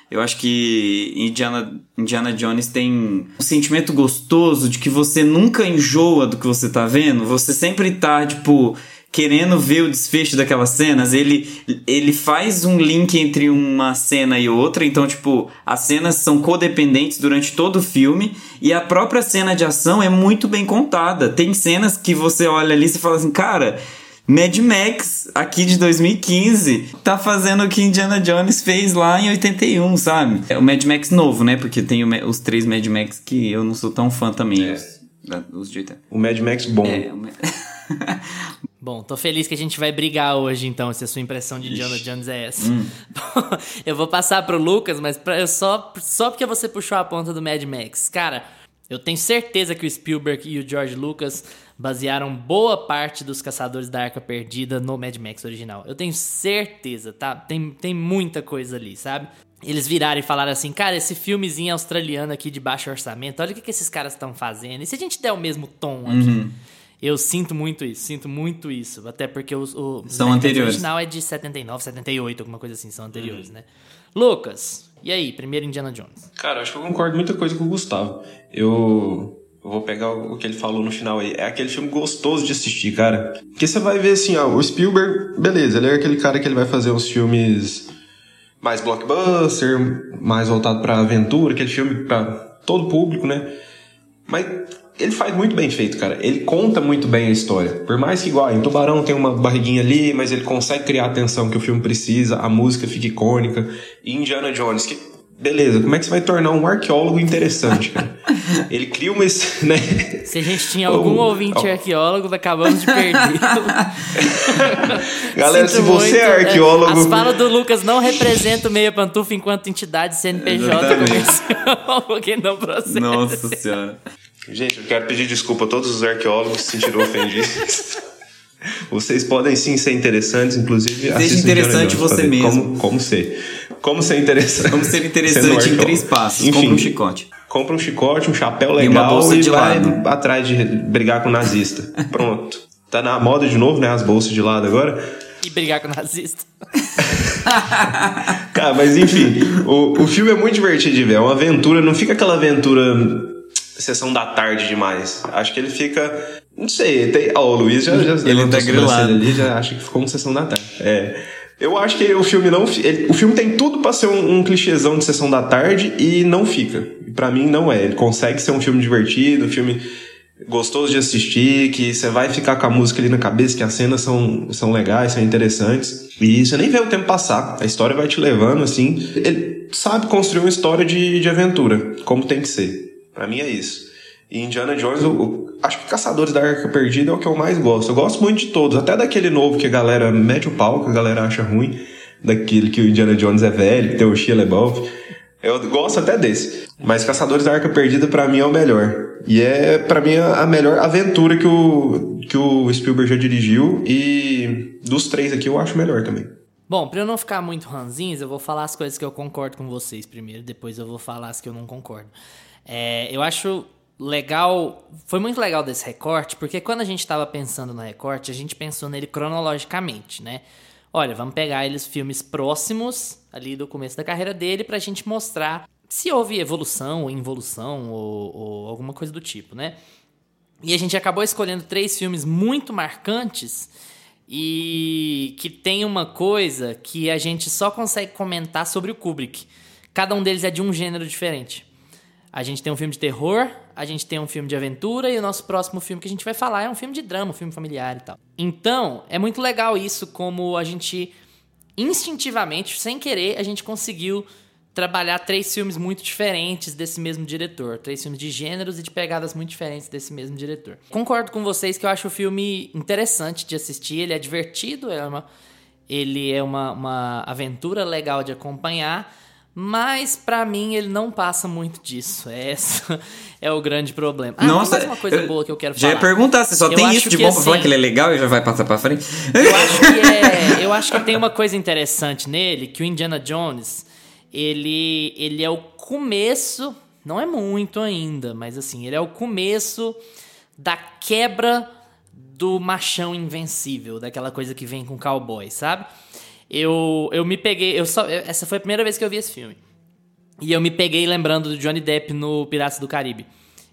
Eu acho que Indiana, Indiana Jones tem um sentimento gostoso de que você nunca enjoa do que você tá vendo. Você sempre tá, tipo, querendo ver o desfecho daquelas cenas. Ele, ele faz um link entre uma cena e outra. Então, tipo, as cenas são codependentes durante todo o filme. E a própria cena de ação é muito bem contada. Tem cenas que você olha ali e você fala assim, cara. Mad Max, aqui de 2015, tá fazendo o que Indiana Jones fez lá em 81, sabe? É o Mad Max novo, né? Porque tem o os três Mad Max que eu não sou tão fã também. Os, da- os de 80. O Mad Max bom. É, o Bom, tô feliz que a gente vai brigar hoje, então, se a sua impressão de Indiana Jones é essa. eu vou passar pro Lucas, mas pra, eu só, só porque você puxou a ponta do Mad Max. Cara, eu tenho certeza que o Spielberg e o George Lucas basearam boa parte dos Caçadores da Arca Perdida no Mad Max original. Eu tenho certeza, tá? Tem, tem muita coisa ali, sabe? Eles viraram e falaram assim, cara, esse filmezinho australiano aqui de baixo orçamento, olha o que, que esses caras estão fazendo. E se a gente der o mesmo tom aqui? Eu sinto muito isso, sinto muito isso. Até porque os, o São anteriores. original é de 79, 78, alguma coisa assim, são anteriores, né? Lucas, e aí, primeiro Indiana Jones? Cara, acho que eu concordo muita coisa com o Gustavo. Eu, eu vou pegar o que ele falou no final aí. É aquele filme gostoso de assistir, cara. Porque você vai ver assim, ó, o Spielberg, beleza, ele é aquele cara que ele vai fazer uns filmes mais blockbuster, mais voltado pra aventura, aquele filme pra todo público, né? Mas ele faz muito bem feito, cara. Ele conta muito bem a história. Por mais que, igual, em Tubarão tem uma barriguinha ali, mas ele consegue criar a atenção que o filme precisa, a música fica icônica. E Indiana Jones, que. Beleza, como é que você vai tornar um arqueólogo interessante, cara? Ele cria uma. Né? Se a gente tinha algum Oh, ouvinte oh. arqueólogo, acabamos de perder. Galera, Sinto se você muito, é arqueólogo. As falas do Lucas não representam o Meia Pantufa enquanto entidade CNPJ comercial, porque não procede. Nossa senhora. Gente, eu quero pedir desculpa a todos os arqueólogos que se sentiram ofendidos. Vocês podem sim ser interessantes, inclusive. assistam interessante Jones você mesmo. Como, como ser. Como ser interessante. Como ser interessante em três passos. Enfim, Compra um chicote. Compra um chicote, um chapéu E uma legal bolsa e de vai lado. atrás de brigar com o nazista. Pronto. Tá na moda de novo, né? As bolsas de lado agora. E brigar com o nazista. Cara, mas enfim, o, o filme é muito divertido de ver. É uma aventura, não fica aquela aventura sessão da tarde demais. Acho que ele fica. Não sei, tem. Ó, o Luiz já, já Ele tá grilado. ali, já acha que ficou uma sessão da tarde. É. Eu acho que o filme não. ele- o filme tem tudo pra ser um, um clichêzão de sessão da tarde e não fica. para mim não é. Ele consegue ser um filme divertido, um filme gostoso de assistir, que você vai ficar com a música ali na cabeça, que as cenas são, são legais, são interessantes. E você nem vê o tempo passar. A história vai te levando, assim. Ele sabe construir uma história de, de aventura, como tem que ser. Para mim é isso. E Indiana Jones, eu, eu, acho que Caçadores da Arca Perdida é o que eu mais gosto. Eu gosto muito de todos, até daquele novo que a galera mete o pau, que a galera acha ruim, daquele que o Indiana Jones é velho, que tem o Shia LaBeouf. Eu gosto até desse. Mas Caçadores da Arca Perdida para mim é o melhor. E é para mim a melhor aventura que o que o Spielberg já dirigiu e dos três aqui eu acho melhor também. Bom, pra eu não ficar muito ranzinhos, eu vou falar as coisas que eu concordo com vocês primeiro, depois eu vou falar as que eu não concordo. É, eu acho legal, foi muito legal desse recorte, porque quando a gente estava pensando no recorte, a gente pensou nele cronologicamente, né? Olha, vamos pegar eles filmes próximos ali do começo da carreira dele pra gente mostrar se houve evolução ou involução ou, ou alguma coisa do tipo, né? E a gente acabou escolhendo três filmes muito marcantes e que tem uma coisa que a gente só consegue comentar sobre o Kubrick. Cada um deles é de um gênero diferente. A gente tem um filme de terror, a gente tem um filme de aventura e o nosso próximo filme que a gente vai falar é um filme de drama, um filme familiar e tal. Então, é muito legal isso como a gente instintivamente, sem querer, a gente conseguiu trabalhar três filmes muito diferentes desse mesmo diretor. Três filmes de gêneros e de pegadas muito diferentes desse mesmo diretor. Concordo com vocês que eu acho o filme interessante de assistir, ele é divertido, é uma, ele é uma, uma aventura legal de acompanhar. Mas para mim ele não passa muito disso. Essa é o grande problema. Ah, Nossa, mais uma coisa boa que eu quero já falar. Já ia perguntar, você só eu tem isso de bom que, pra falar assim, que ele é legal e já vai passar pra frente? Eu acho que é, eu acho que tem uma coisa interessante nele, que o Indiana Jones, ele, ele é o começo, não é muito ainda, mas assim, ele é o começo da quebra do machão invencível, daquela coisa que vem com cowboy, sabe? Eu, eu me peguei, eu só, essa foi a primeira vez que eu vi esse filme. E eu me peguei lembrando do Johnny Depp no Piratas do Caribe.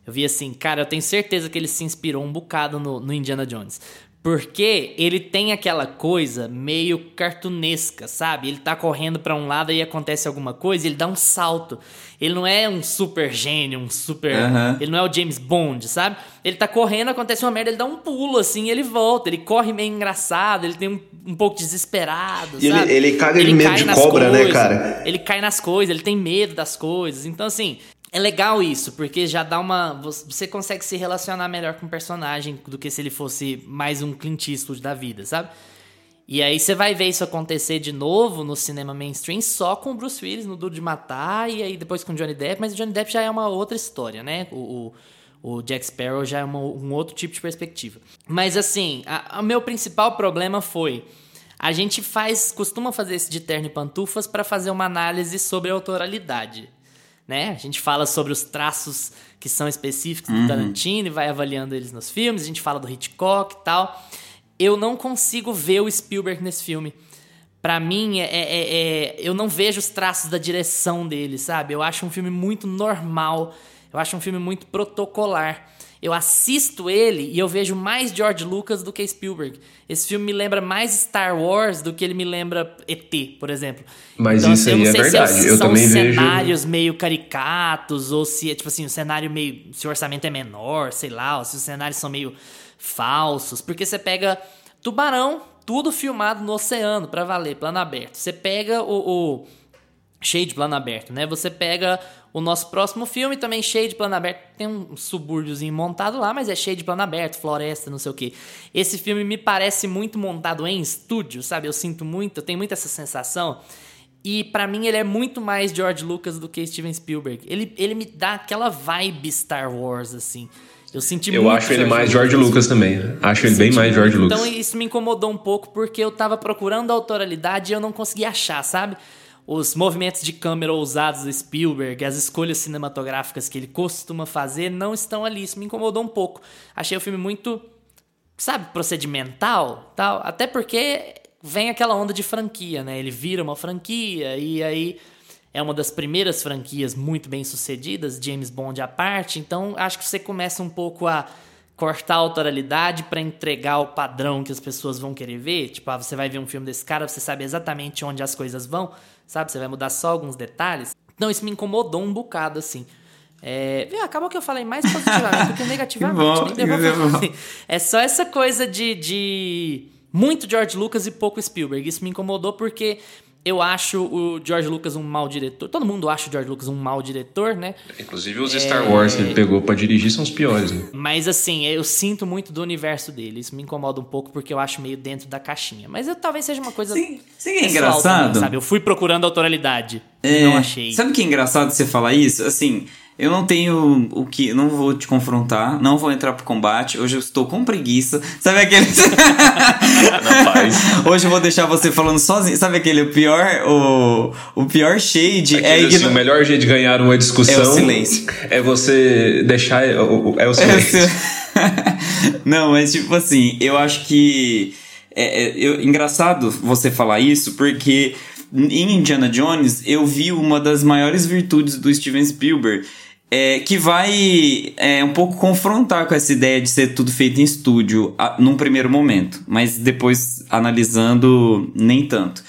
Eu vi assim, cara, eu tenho certeza que ele se inspirou um bocado no, no Indiana Jones. Porque ele tem aquela coisa meio cartunesca, sabe? Ele tá correndo para um lado e acontece alguma coisa, ele dá um salto. Ele não é um super gênio, um super. Uhum. Ele não é o James Bond, sabe? Ele tá correndo, acontece uma merda, ele dá um pulo assim, ele volta. Ele corre meio engraçado, ele tem um, um pouco desesperado, sabe? Ele, ele caga de medo de cobra, coisas, né, cara? Ele cai nas coisas, ele tem medo das coisas. Então, assim, é legal isso, porque já dá uma. Você consegue se relacionar melhor com o personagem do que se ele fosse mais um Clint Eastwood da vida, sabe? E aí você vai ver isso acontecer de novo no cinema mainstream só com o Bruce Willis no Duro de Matar e aí depois com o Johnny Depp, mas o Johnny Depp já é uma outra história, né? O, o, o Jack Sparrow já é uma, um outro tipo de perspectiva. Mas assim, o meu principal problema foi. A gente faz, costuma fazer esse de terno e pantufas para fazer uma análise sobre a autoralidade né? A gente fala sobre os traços que são específicos do Uhum. Tarantino e vai avaliando eles nos filmes, a gente fala do Hitchcock e tal. Eu não consigo ver o Spielberg nesse filme. Pra mim, é, é- é- eu não vejo os traços da direção dele, sabe? Eu acho um filme muito normal, eu acho um filme muito protocolar. Eu assisto ele e eu vejo mais George Lucas do que Spielberg. Esse filme me lembra mais Star Wars do que ele me lembra ET, por exemplo. Mas Então, isso assim, eu aí não é sei se verdade. Eu são também vejo- cenários meio caricatos, ou se é tipo assim, o cenário meio. Se o orçamento é menor, sei lá, ou se os cenários são meio falsos. Porque você pega Tubarão, tudo filmado no oceano, pra valer, plano aberto. Você pega o, o cheio de plano aberto, né? Você pega o nosso próximo filme, também cheio de plano aberto. Tem um subúrbiozinho montado lá, mas é cheio de plano aberto, floresta, não sei o quê. Esse filme me parece muito montado em estúdio, sabe? Eu sinto muito, eu tenho muito essa sensação. E pra mim ele é muito mais George Lucas do que Steven Spielberg. Ele, ele me dá aquela vibe Star Wars, assim. Eu senti Eu muito acho ele mais George Lucas também. Acho ele bem mais George muito. Lucas. Então isso me incomodou um pouco porque eu tava procurando a autoralidade e eu não conseguia achar, sabe? Os movimentos de câmera ousados do Spielberg, as escolhas cinematográficas que ele costuma fazer não estão ali. Isso me incomodou um pouco. Achei o filme muito, sabe, procedimental, tal. Até porque vem aquela onda de franquia, né? Ele vira uma franquia e aí é uma das primeiras franquias muito bem sucedidas, James Bond à parte. Então acho que você começa um pouco a cortar a autoralidade para entregar o padrão que as pessoas vão querer ver. Tipo, ah, você vai ver um filme desse cara, você sabe exatamente onde as coisas vão, sabe? Você vai mudar só alguns detalhes. Então isso me incomodou um bocado, assim. É, acabou que eu falei mais positivamente do que negativamente. bom, nem que bom. É só essa coisa de, de muito George Lucas e pouco Spielberg. Isso me incomodou porque eu acho o George Lucas um mau diretor. Todo mundo acha o George Lucas um mau diretor, né? Inclusive os Star Wars que ele pegou pra dirigir são os piores, né? Mas assim, eu sinto muito do universo dele. Isso me incomoda um pouco porque eu acho meio dentro da caixinha. Mas eu, talvez seja uma coisa. Sim, sim, é engraçado. também, sabe? Eu fui procurando autoralidade. É, não achei. Sabe o que é engraçado você falar isso? Assim, eu não tenho o que. Não vou te confrontar, não vou entrar pro combate. Hoje eu estou com preguiça. Sabe aquele. Hoje eu vou deixar você falando sozinho. Sabe aquele o pior. O, o pior shade é Aquele, assim, igno- o melhor jeito de ganhar uma discussão É o silêncio. é você deixar. É o, é o É, silêncio. não, mas tipo assim, eu acho que. É, é, eu- engraçado você falar isso, porque em Indiana Jones eu vi uma das maiores virtudes do Steven Spielberg. É, que vai é, um pouco confrontar com essa ideia de ser tudo feito em estúdio a, num primeiro momento, mas depois analisando nem tanto.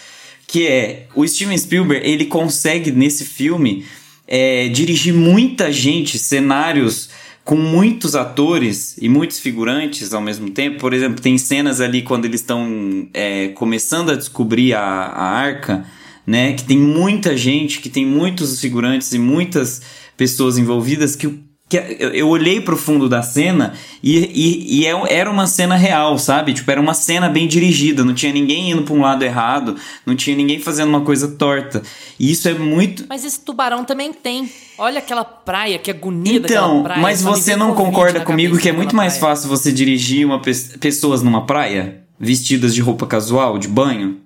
Que é o Steven Spielberg, ele consegue nesse filme é, dirigir muita gente, cenários com muitos atores e muitos figurantes ao mesmo tempo. Por exemplo, tem cenas ali quando eles estão é, começando a descobrir a, a arca, né? Que tem muita gente, que tem muitos figurantes e muitas pessoas envolvidas que que eu, olhei pro fundo da cena e, e, e é- era uma cena real, sabe? Tipo, era uma cena bem dirigida, não tinha ninguém indo pra um lado errado, não tinha ninguém fazendo uma coisa torta. E isso é muito. Mas esse tubarão também tem. Olha aquela praia, que agonia Então, daquela praia. mas você não concorda comigo que é muito mais praia. fácil você dirigir uma pe- pessoas numa praia vestidas de roupa casual, de banho?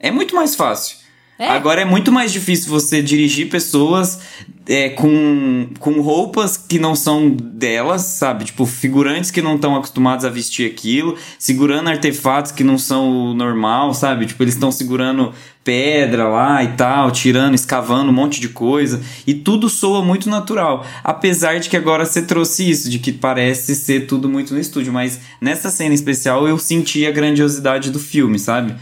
É muito mais fácil. É? Agora é muito mais difícil você dirigir pessoas é, com, com roupas que não são delas, sabe? Tipo, figurantes que não estão acostumados a vestir aquilo, segurando artefatos que não são o normal, sabe? Tipo, eles estão segurando pedra lá e tal, tirando, escavando um monte de coisa. E tudo soa muito natural. Apesar de que agora você trouxe isso, de que parece ser tudo muito no estúdio. Mas nessa cena especial eu senti a grandiosidade do filme, sabe?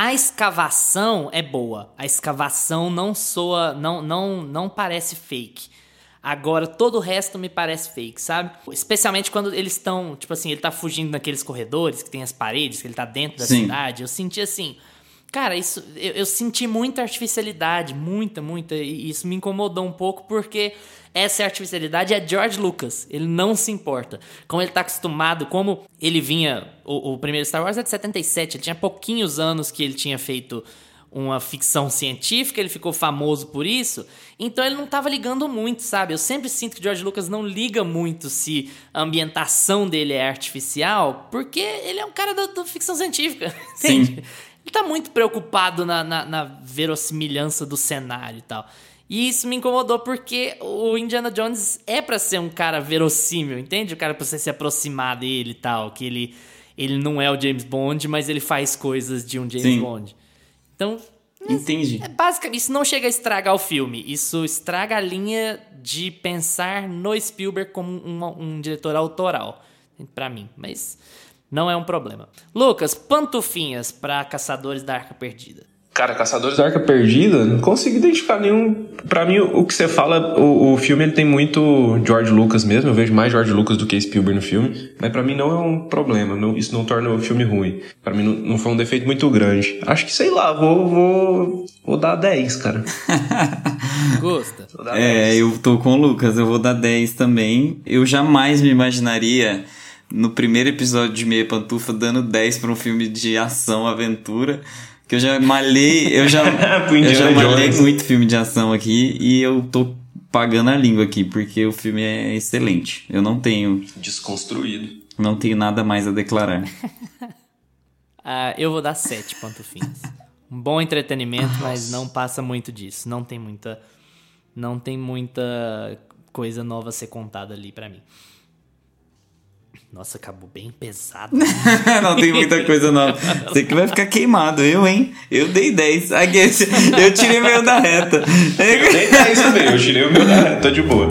A escavação é boa. A escavação não soa, não, não, não parece fake. Agora, todo o resto me parece fake, sabe? Especialmente quando eles estão, tipo assim, ele tá fugindo naqueles corredores que tem as paredes, que ele tá dentro da Sim. cidade. Eu senti assim. Cara, isso. Eu, eu senti muita artificialidade, muita, muita. E isso me incomodou um pouco porque essa artificialidade é George Lucas. Ele não se importa. Como ele tá acostumado, como ele vinha. O, o primeiro Star Wars é de 77, ele tinha pouquinhos anos que ele tinha feito uma ficção científica, ele ficou famoso por isso, então ele não tava ligando muito, sabe? Eu sempre sinto que George Lucas não liga muito se a ambientação dele é artificial, porque ele é um cara da, da ficção científica, Sim. entende? Ele tá muito preocupado na, na, na verossimilhança do cenário e tal. E isso me incomodou porque o Indiana Jones é pra ser um cara verossímil, entende? O cara pra você se aproximar dele e tal, que ele, ele não é o James Bond, mas ele faz coisas de um James Sim. Bond. Então, Entendi. é basicamente, isso não chega a estragar o filme. Isso estraga a linha de pensar no Spielberg como um, um diretor autoral, pra mim. Mas não é um problema. Lucas, pantufinhas pra Caçadores da Arca Perdida. Cara, Caçadores da Arca Perdida, não consigo identificar nenhum. Pra mim, o que você fala, o, o filme ele tem muito George Lucas mesmo. Eu vejo mais George Lucas do que Spielberg no filme. Mas pra mim não é um problema. não- isso não torna o filme ruim. Pra mim não, não foi um defeito muito grande. Acho que, sei lá, vou, vou, vou dar 10, cara. Gosta? É, 10. eu tô com o Lucas, eu vou dar 10 também. Eu jamais me imaginaria no primeiro episódio de Meia Pantufa dando 10 pra um filme de ação, aventura. Que eu já malhei, eu já, eu já malhei muito filme de ação aqui e eu tô pagando a língua aqui, porque o filme é excelente. Eu não tenho, Desconstruído. não tenho nada mais a declarar. Ah, eu vou dar sete pantufinhas. Um bom entretenimento, mas não passa muito disso. Não tem muita. Não tem muita coisa nova a ser contada ali pra mim. Nossa, acabou bem pesado. não tem muita coisa nova. Você que vai ficar queimado, eu, hein? Eu dei 10. Aqui, Eu tirei meio da reta. Eu dei 10 também, eu tirei o meu da. Tô de boa.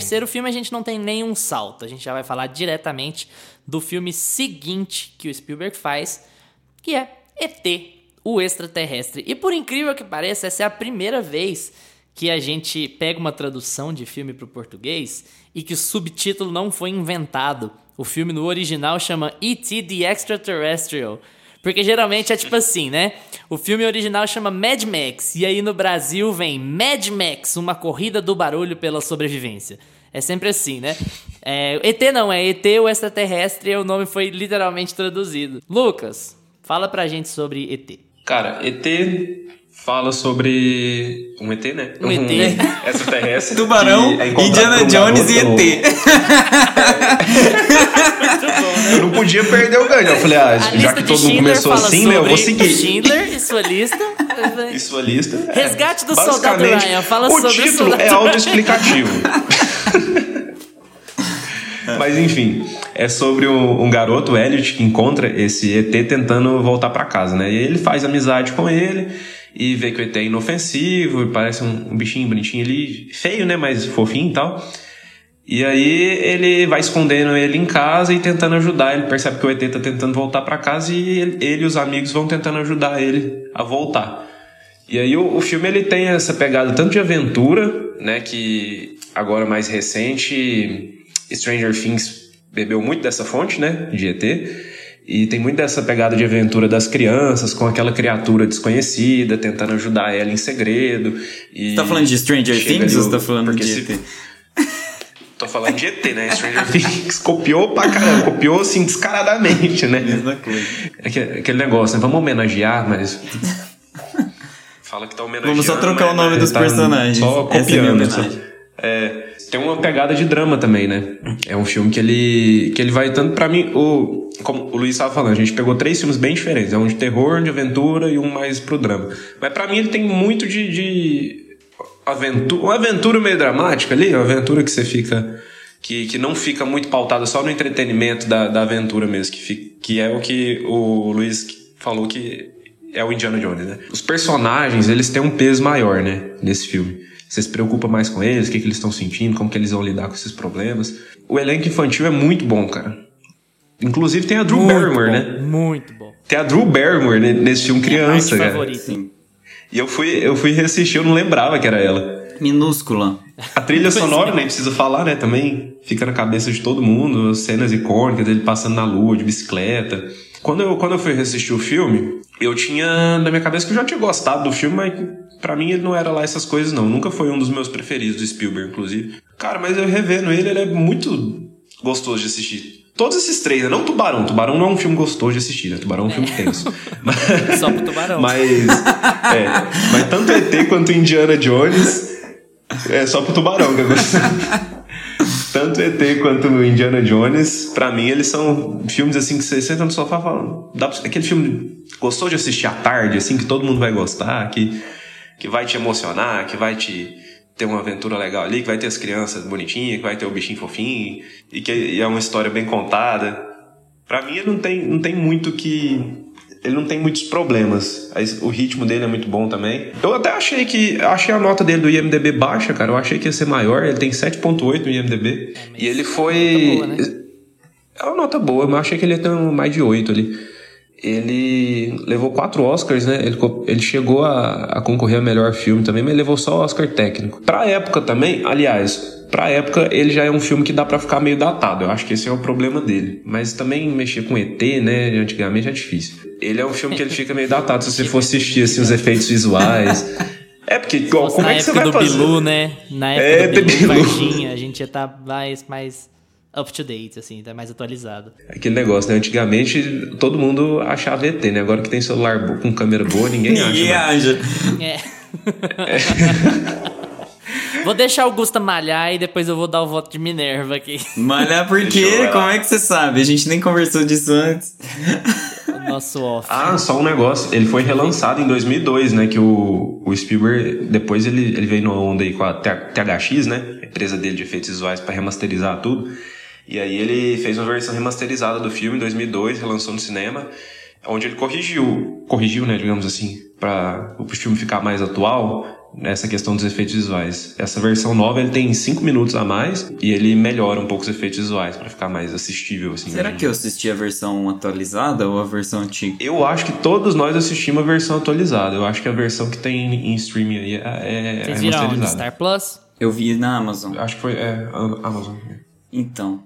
Terceiro filme a gente não tem nenhum salto. A gente já vai falar diretamente do filme seguinte que o Spielberg faz, que é ET, o extraterrestre. E por incrível que pareça, essa é a primeira vez que a gente pega uma tradução de filme para o português e que o subtítulo não foi inventado. O filme no original chama E.T. the Extraterrestrial. Porque geralmente é tipo assim, né? O filme original chama Mad Max, e aí no Brasil vem Mad Max, uma corrida do barulho pela sobrevivência. É sempre assim, né? É, ET não, é ET o extraterrestre, e o nome foi literalmente traduzido. Lucas, fala pra gente sobre ET. Cara, ET fala sobre um ET, né? Um ET. extraterrestre. Tubarão, é Indiana um Jones e ET. Eu não podia perder o ganho. Eu falei, ah, já que todo mundo Schindler começou fala assim, né? Eu vou seguir. Schindler e sua lista. E sua lista. é, Resgate do Soldado Ryan. Fala o sobre o título é autoexplicativo. Mas enfim, é sobre um, um garoto, o Elliot, que encontra esse ET tentando voltar pra casa, né? E ele faz amizade com ele e vê que o ET é inofensivo, parece um, um bichinho bonitinho ali, feio, né? Mas fofinho e tal. E aí ele vai escondendo ele em casa e tentando ajudar. Ele percebe que o ET tá tentando voltar pra casa e ele, e os amigos vão tentando ajudar ele a voltar. E aí o, o filme ele tem essa pegada tanto de aventura, né, que agora mais recente Stranger Things bebeu muito dessa fonte, né, de ET. E tem muito dessa pegada de aventura das crianças com aquela criatura desconhecida tentando ajudar ela em segredo. E Você tá falando de Stranger Things ou você tá falando de se- ET? Tô falando de ET, né? Stranger Things copiou pra caramba, copiou assim descaradamente, né? Mesma coisa. É que- aquele negócio, né? Vamos homenagear, mas. Fala que tá homenageando. Vamos só trocar mas- o nome mas dos tá personagens. Só Essa é copiando. só. homenagem. É, tem uma pegada de drama também, né? É um filme que ele que ele vai tanto pra mim, o como o Luiz estava falando, a gente pegou três filmes bem diferentes, é um de terror, um de aventura e um mais pro drama. Mas pra mim ele tem muito de, de aventura, uma aventura meio dramática ali, uma aventura que você fica que, que não fica muito pautada só no entretenimento da, da aventura mesmo, que, fi- que é o que o Luiz falou que é o Indiana Jones, né? Os personagens, eles têm um peso maior, né, nesse filme. Você se preocupa mais com eles, o que, que eles estão sentindo, como que eles vão lidar com esses problemas. O elenco infantil é muito bom, cara. Inclusive tem a Drew Muito Barrymore, bom, né? Muito bom. Tem a Drew Barrymore nesse filme criança, cara. favorita. Sim. E eu fui, eu fui reassistir, eu não lembrava que era ela. Minúscula. A trilha sonora, nem precisa falar, né? Também fica na cabeça de todo mundo, as cenas icônicas dele passando na lua, de bicicleta. Quando eu, quando eu fui reassistir o filme, eu tinha na minha cabeça que eu já tinha gostado do filme, mas pra mim ele não era lá essas coisas, não. Nunca foi um dos meus preferidos do Spielberg, inclusive. Cara, mas eu revendo ele, ele é muito gostoso de assistir. Todos esses três, né? Não Tubarão. Tubarão não é um filme gostoso de assistir, né? Tubarão é um filme tenso. Mas- Só pro tubarão. mas, é, mas tanto ET quanto Indiana Jones é só pro tubarão que eu gosto. Tanto ET quanto Indiana Jones, pra mim, eles são filmes assim que você senta no sofá e fala. Dá pra, aquele filme gostou de assistir à tarde, assim, que todo mundo vai gostar, que, que vai te emocionar, que vai te ter uma aventura legal ali, que vai ter as crianças bonitinhas, que vai ter o bichinho fofinho, e que e é uma história bem contada. Pra mim, ele não tem, não tem muito que. Ele não tem muitos problemas. O ritmo dele é muito bom também. Eu até achei que. Achei a nota dele do IMDB baixa, cara. Eu achei que ia ser maior. Ele tem 7,8 no IMDB. e ele foi. nota boa, né? É uma nota boa, mas eu achei que ele ia ter mais de 8 ali. Ele levou quatro Oscars, né? Ele, ele chegou a, a concorrer a melhor filme também, mas levou só Oscar técnico. Pra época também, aliás, pra época ele já é um filme que dá pra ficar meio datado. Eu acho que esse é o problema dele. Mas também mexer com ET, né? Antigamente é difícil. Ele é um filme que ele fica meio datado se você for assistir assim, os efeitos visuais. É porque, igual, como na é que você época vai do fazer? Bilu, né? Na época É, do Bilu, Bilu. Varginha, a gente ia estar mais, mais up to date, assim, tá mais atualizado. Aquele negócio, né? Antigamente todo mundo achava ET, né? Agora que tem celular com câmera boa, ninguém, Ninguém acha. mais. acha. É. vou deixar o Gusta malhar e depois eu vou dar o voto de Minerva aqui. Malhar por quê? Como é que você sabe? A gente nem conversou disso antes. O nosso off. Ah, só um negócio. Ele foi relançado em 2002, né? Que o, o Spielberg, depois ele, ele veio numa onda aí com a THX, né? A empresa dele de efeitos visuais para remasterizar tudo. E aí ele fez uma versão remasterizada do filme em 2002, relançou no cinema, onde ele corrigiu, corrigiu, né? Digamos assim, para o filme ficar mais atual, nessa questão dos efeitos visuais. Essa versão nova ele tem 5 minutos a mais e ele melhora um pouco os efeitos visuais para ficar mais assistível assim. Será que eu assisti a versão atualizada ou a versão antiga? Eu acho que todos nós assistimos a versão atualizada. Eu acho que a versão que tem em streaming aí é, é Vocês viram onde? remasterizada. Star Plus? Eu vi na Amazon. Acho que foi é, a- Amazon. Então.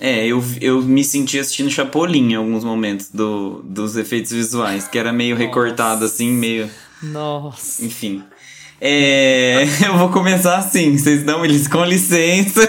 É, eu, eu me senti assistindo Chapolin em alguns momentos do, dos efeitos visuais, que era meio recortado assim, meio. Nossa. Enfim. É, eu vou começar assim, vocês dão eles com licença.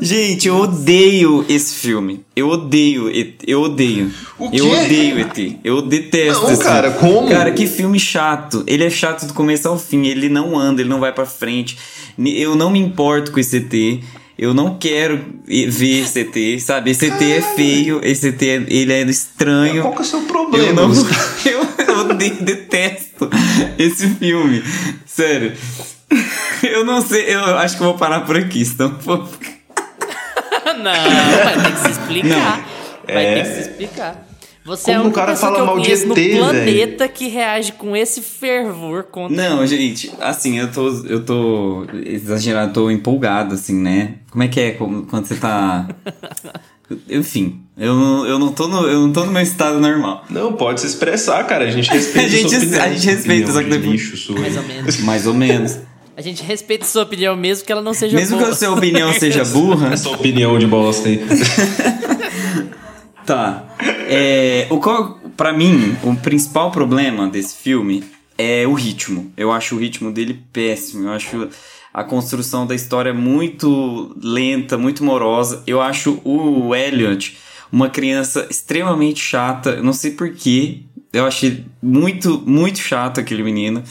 Gente, eu odeio esse filme. Eu odeio, eu odeio. O Eu odeio ET. Eu detesto Não, esse cara, filme. como? Cara, que filme chato. Ele é chato do começo ao fim. Ele não anda, ele não vai pra frente. Eu não me importo com esse ET. Eu não quero ver esse ET, sabe? Esse ET é feio, esse ET é- ele é estranho. Qual que é o seu Eu problema? não. Você- Eu, eu detesto esse filme. Sério. Eu não sei, eu acho que eu vou parar por aqui, senão. vou- Não, vai ter que se explicar. Vai É. ter que se explicar. Você é Como o única cara fala que mal de no ET, velho? planeta que reage com esse fervor contra Não, gente, assim, eu tô. Eu tô exagerado, tô empolgado, assim, né? Como é que é quando você tá. Enfim, eu não, eu, não tô no, eu não tô no meu estado normal. Não, pode se expressar, cara. A gente respeita A gente- sua opinião. a gente respeita, só que de depois- lixo sua. mais ou menos. Mais ou menos. A gente respeita sua opinião mesmo que ela não seja Mesmo que boa. a sua opinião seja burra. Essa opinião de bosta aí. Tá. É, o qual, pra mim, o principal problema desse filme é o ritmo. Eu acho o ritmo dele péssimo. Eu acho a construção da história muito lenta, muito morosa. Eu acho o Elliot uma criança extremamente chata. Eu não sei porquê. Eu achei muito, muito chato aquele menino.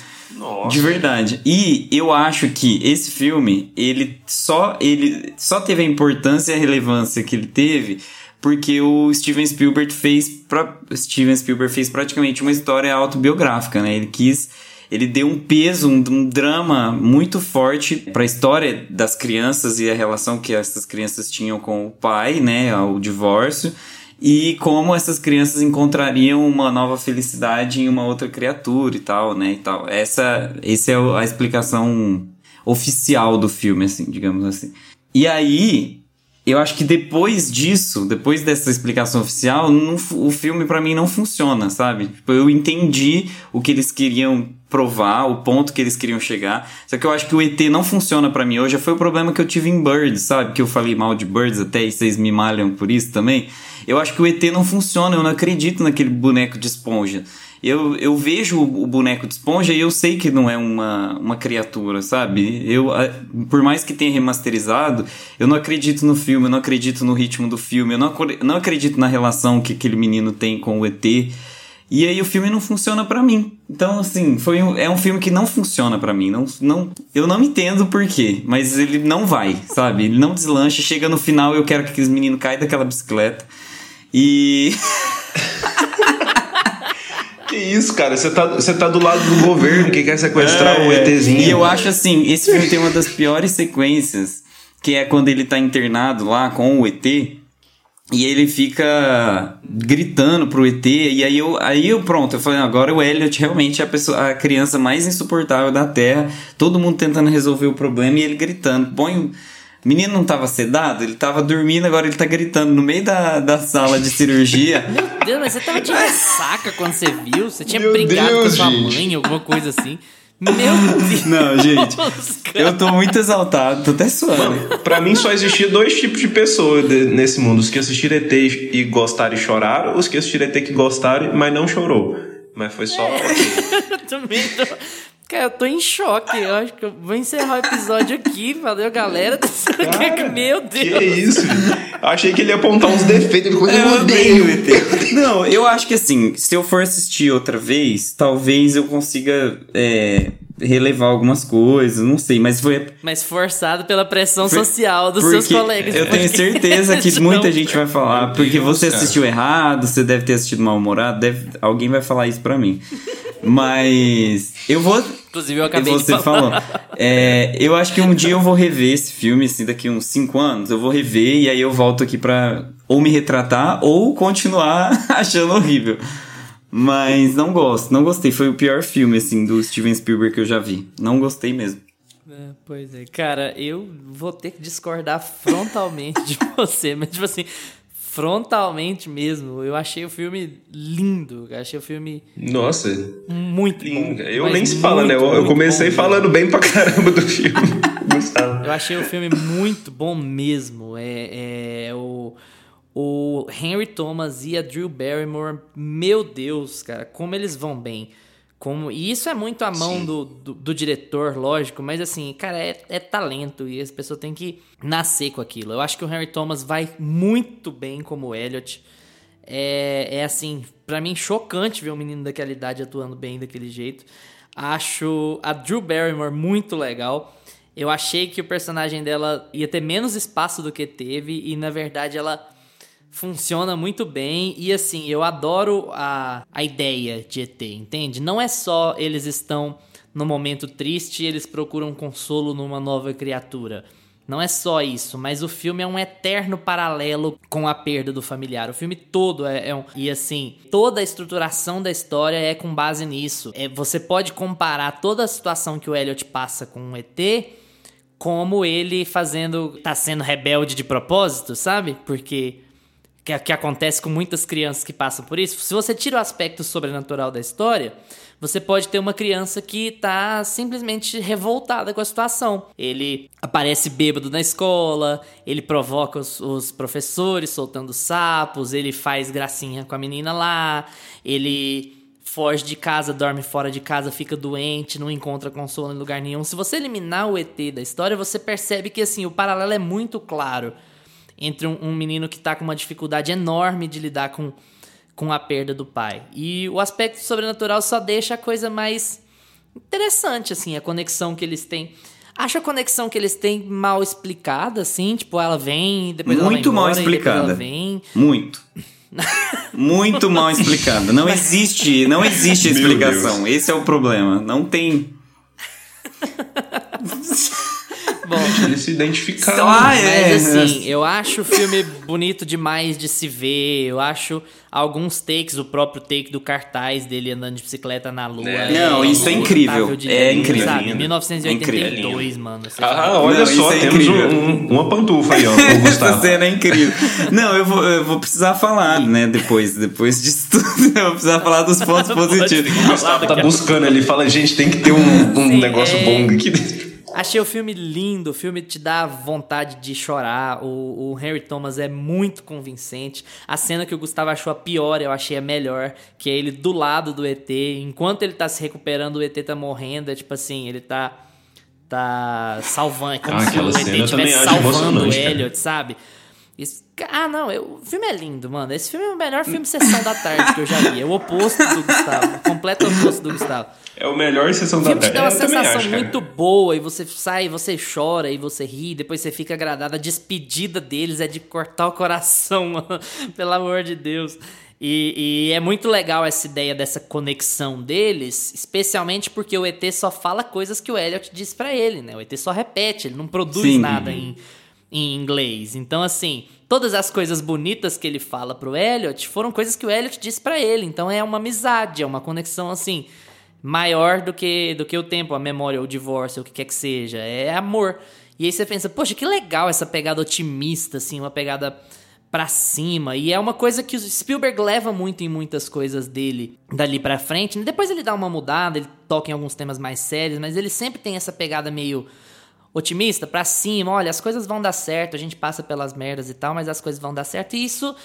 De verdade. E eu acho que esse filme, ele só, ele só teve a importância e a relevância que ele teve porque o Steven Spielberg fez pra, Steven Spielberg fez praticamente uma história autobiográfica, né? Ele quis ele deu um peso, um, um drama muito forte para a história das crianças e a relação que essas crianças tinham com o pai, né, o divórcio, e como essas crianças encontrariam uma nova felicidade em uma outra criatura e tal, né, e tal. Essa, essa é a explicação oficial do filme, assim, digamos assim. E aí, eu acho que depois disso, depois dessa explicação oficial, não o filme pra mim não funciona, sabe? Tipo, eu entendi o que eles queriam provar, o ponto que eles queriam chegar. Só que eu acho que o ET não funciona pra mim hoje. Foi o problema que eu tive em Birds, sabe? Que eu falei mal de Birds até e vocês me malham por isso também. Eu acho que o ET não funciona, eu não acredito naquele boneco de esponja. Eu, eu vejo o boneco de esponja e eu sei que não é uma, uma criatura, sabe? Eu, por mais que tenha remasterizado, eu não acredito no filme, eu não acredito no ritmo do filme, eu não, não acredito na relação que aquele menino tem com o ET. E aí o filme não funciona pra mim. Então, assim, foi um, é um filme que não funciona pra mim. Não, não, eu não entendo por quê, mas ele não vai, sabe? Ele não deslancha, chega no final eu quero que aqueles meninos caiam daquela bicicleta. E. Que isso, cara? Você tá, você tá do lado do governo que quer sequestrar o É, ETzinho. E eu acho assim, esse filme tem uma das piores sequências, que é quando ele tá internado lá com o ET. E ele fica gritando pro ET, e aí eu, aí eu pronto, eu falei, agora o Elliot realmente é a, pessoa, a criança mais insuportável da Terra, todo mundo tentando resolver o problema e ele gritando. Põe o menino não tava sedado, ele tava dormindo, agora ele tá gritando no meio da, da sala de cirurgia. Meu Deus, mas você tava de ressaca quando você viu? Você tinha Meu brigado com Deus, sua gente. mãe, alguma coisa assim. Meu Deus. Não, gente, eu tô muito exaltado, tô até suando. Pra mim só existia dois tipos de pessoas nesse mundo: os que assistiram ET e gostaram e choraram, os que assistiram ET que gostaram, mas não chorou. Mas foi só. Eu também tô. Cara, eu tô em choque. Eu acho que eu vou encerrar o episódio aqui. Valeu, galera. Meu Que Deus. isso? Eu achei que ele ia apontar uns defeitos. Eu eu odeio. ET. Não, eu acho que assim, se eu for assistir outra vez, talvez eu consiga é, relevar algumas coisas, não sei, mas foi. Mas forçado pela pressão foi- social dos porque seus colegas. Eu tenho certeza que muita gente vai falar, porque você cara. assistiu errado, você deve ter assistido mal-humorado, deve, alguém vai falar isso pra mim. Mas eu vou. Inclusive, eu acabei você de falar. falou. É, eu acho que um dia eu vou rever esse filme, assim, daqui uns 5 anos, eu vou rever e aí eu volto aqui pra ou me retratar ou continuar achando horrível. Mas não gosto, não gostei. Foi o pior filme, assim, do Steven Spielberg que eu já vi. Não gostei mesmo. É, pois é, cara, eu vou ter que discordar frontalmente de você, mas tipo assim, frontalmente mesmo. Eu achei o filme lindo, eu achei o filme Nossa, muito lindo. bom. Eu nem se fala, né? Eu, eu comecei bom falando bem pra caramba do filme. Eu achei o filme muito bom mesmo. É, é o, o Henry Thomas e a Drew Barrymore, meu Deus, cara, como eles vão bem. Como, e isso é muito a mão do, do, do diretor, lógico, mas assim, cara, é, é talento e as pessoas têm que nascer com aquilo. Eu acho que o Henry Thomas vai muito bem como Elliot. É, é assim, para mim chocante ver um menino daquela idade atuando bem daquele jeito. Acho a Drew Barrymore muito legal. Eu achei que o personagem dela ia ter menos espaço do que teve e na verdade ela funciona muito bem e assim, eu adoro a, a ideia de ET, entende? Não é só eles estão no momento triste eles procuram consolo numa nova criatura. Não é só isso, mas o filme é um eterno paralelo com a perda do familiar. O filme todo é, é um. E assim, toda a estruturação da história é com base nisso. É, você pode comparar toda a situação que o Elliot passa com o ET como ele fazendo. tá sendo rebelde de propósito, sabe? Porque que, que acontece com muitas crianças que passam por isso. Se você tira o aspecto sobrenatural da história, você pode ter uma criança que tá simplesmente revoltada com a situação. Ele aparece bêbado na escola, ele provoca os, os, professores soltando sapos, ele faz gracinha com a menina lá, ele foge de casa, dorme fora de casa, fica doente, não encontra consolo em lugar nenhum. Se você eliminar o ET da história, você percebe que assim, o paralelo é muito claro entre um, um menino que está com uma dificuldade enorme de lidar com, com a perda do pai. E o aspecto sobrenatural só deixa a coisa mais interessante, assim, a conexão que eles têm. Acho a conexão que eles têm mal explicada, assim, tipo, ela vem, depois Muito ela vai embora, mal explicada. ela vem. Muito. Muito mal explicada. Não existe, não existe explicação. Esse é o problema. Não tem. Eles se identificaram. Ah, Mas é. assim, eu acho o filme bonito demais de se ver. Eu acho alguns takes, o próprio take do cartaz dele andando de bicicleta na lua. É. Não, isso é incrível. de É lindo, incrível. Sabe? Lindo. 1982, mano. Você Ah, fala, olha Não, só, é temos incrível. um- um- uma pantufa aí, ó, o Essa Gustavo. cena é incrível. Não, eu vou, eu vou precisar falar, né, depois, depois disso tudo. Eu vou precisar falar dos pontos positivos. O Gustavo tá buscando ali, fala, gente, tem que ter um, um Sim, negócio é. bom aqui. Achei o filme lindo, o filme te dá vontade de chorar. O, o Henry Thomas é muito convincente. A cena que o Gustavo achou a pior, eu achei a melhor, que é ele do lado do ET. Enquanto ele tá se recuperando, o ET tá morrendo. É tipo assim, ele tá. tá salvando. É como Ah, se o ET estivesse salvando o emocionante, cara. Elliot, sabe? Isso- ah, não, eu- o filme é lindo, mano. Esse filme é o melhor filme Sessão da Tarde que eu já vi. É o oposto do Gustavo. O completo oposto do Gustavo. É o melhor sessão O da filme te tarde. dá uma Eu também sensação acho, muito boa e você sai, você chora e você ri, depois você fica agradado. A despedida deles é de cortar o coração, mano. Pelo amor de Deus. E, e é muito legal essa ideia dessa conexão deles, especialmente porque o ET só fala coisas que o Elliot diz pra ele, né? O ET só repete, ele não produz Sim. nada em, em inglês. Então, assim, todas as coisas bonitas que ele fala pro Elliot foram coisas que o Elliot disse pra ele. Então é uma amizade, é uma conexão assim maior do que do que o tempo, a memória, o divórcio, o que quer que seja. É amor. E aí você pensa, poxa, que legal essa pegada otimista, assim, uma pegada pra cima. E é uma coisa que o Spielberg leva muito em muitas coisas dele dali pra frente. Depois ele dá uma mudada, ele toca em alguns temas mais sérios, mas ele sempre tem essa pegada meio otimista, pra cima, olha, as coisas vão dar certo, a gente passa pelas merdas e tal, mas as coisas vão dar certo. E isso,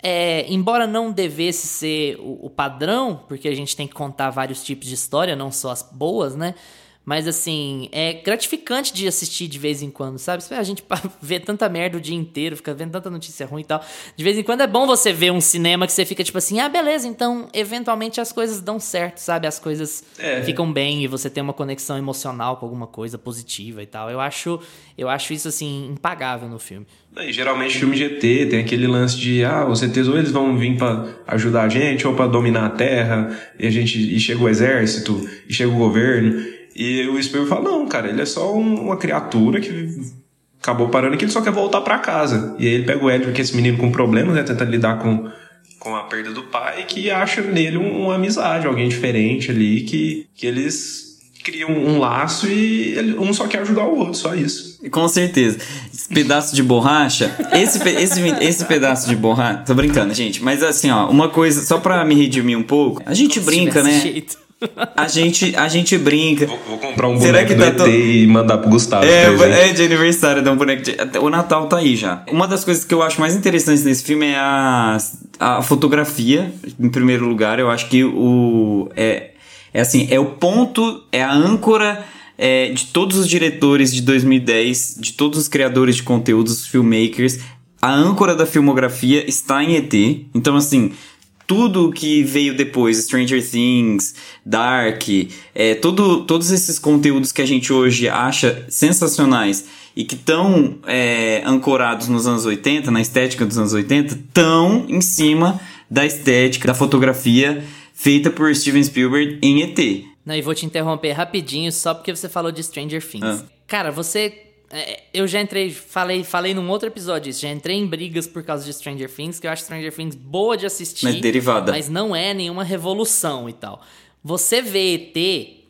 é, embora não devesse ser o, o padrão, porque a gente tem que contar vários tipos de história, não só as boas, né? Mas assim, é gratificante de assistir de vez em quando, sabe? A gente vê tanta merda o dia inteiro, fica vendo tanta notícia ruim e tal. De vez em quando é bom você ver um cinema que você fica tipo assim, ah, beleza, então eventualmente as coisas dão certo, sabe? As coisas É. ficam bem e você tem uma conexão emocional com alguma coisa positiva e tal. Eu acho, eu acho isso assim impagável no filme. E, geralmente filme de ET tem aquele lance de ah, os ETs ou eles vão vir pra ajudar a gente ou pra dominar a Terra e a gente e chega o exército e chega o governo e o Spielberg fala não, cara, ele é só um- uma criatura que acabou parando que ele só quer voltar pra casa. E aí ele pega o Edward, que é esse menino com problemas, né, tentando lidar com com a perda do pai que acha nele um- uma amizade, alguém diferente ali, que, que eles criam um laço e ele- um só quer ajudar o outro, só isso. Com certeza. Esse pedaço de borracha. Esse, pe- esse, esse pedaço de borracha. Tô brincando, gente. Mas assim, ó, uma coisa, só pra me redimir um pouco. A gente brinca, né? jeito. A gente, a gente brinca. Vou, vou comprar um Será boneco que do tá ET to- e mandar pro Gustavo. de É, é de aniversário, dá um boneco de... O Natal tá aí já. Uma das coisas que eu acho mais interessantes nesse filme é a, a fotografia, em primeiro lugar. Eu acho que o... É, é assim, é o ponto, é a âncora é, de todos os diretores de 2010, de todos os criadores de conteúdos, os filmmakers. A âncora da filmografia está em ET. Então, assim, tudo que veio depois, Stranger Things, Dark, é, todo, todos esses conteúdos que a gente hoje acha sensacionais e que estão é, ancorados nos anos 80, na estética dos anos 80, estão em cima da estética, da fotografia feita por Steven Spielberg em ET. Não, e vou te interromper rapidinho só porque você falou de Stranger Things. Ah. Cara, você. É, Eu já entrei, falei, falei num outro episódio isso, já entrei em brigas por causa de Stranger Things, que eu acho Stranger Things boa de assistir. Mas derivada. Mas não é nenhuma revolução e tal. Você vê ET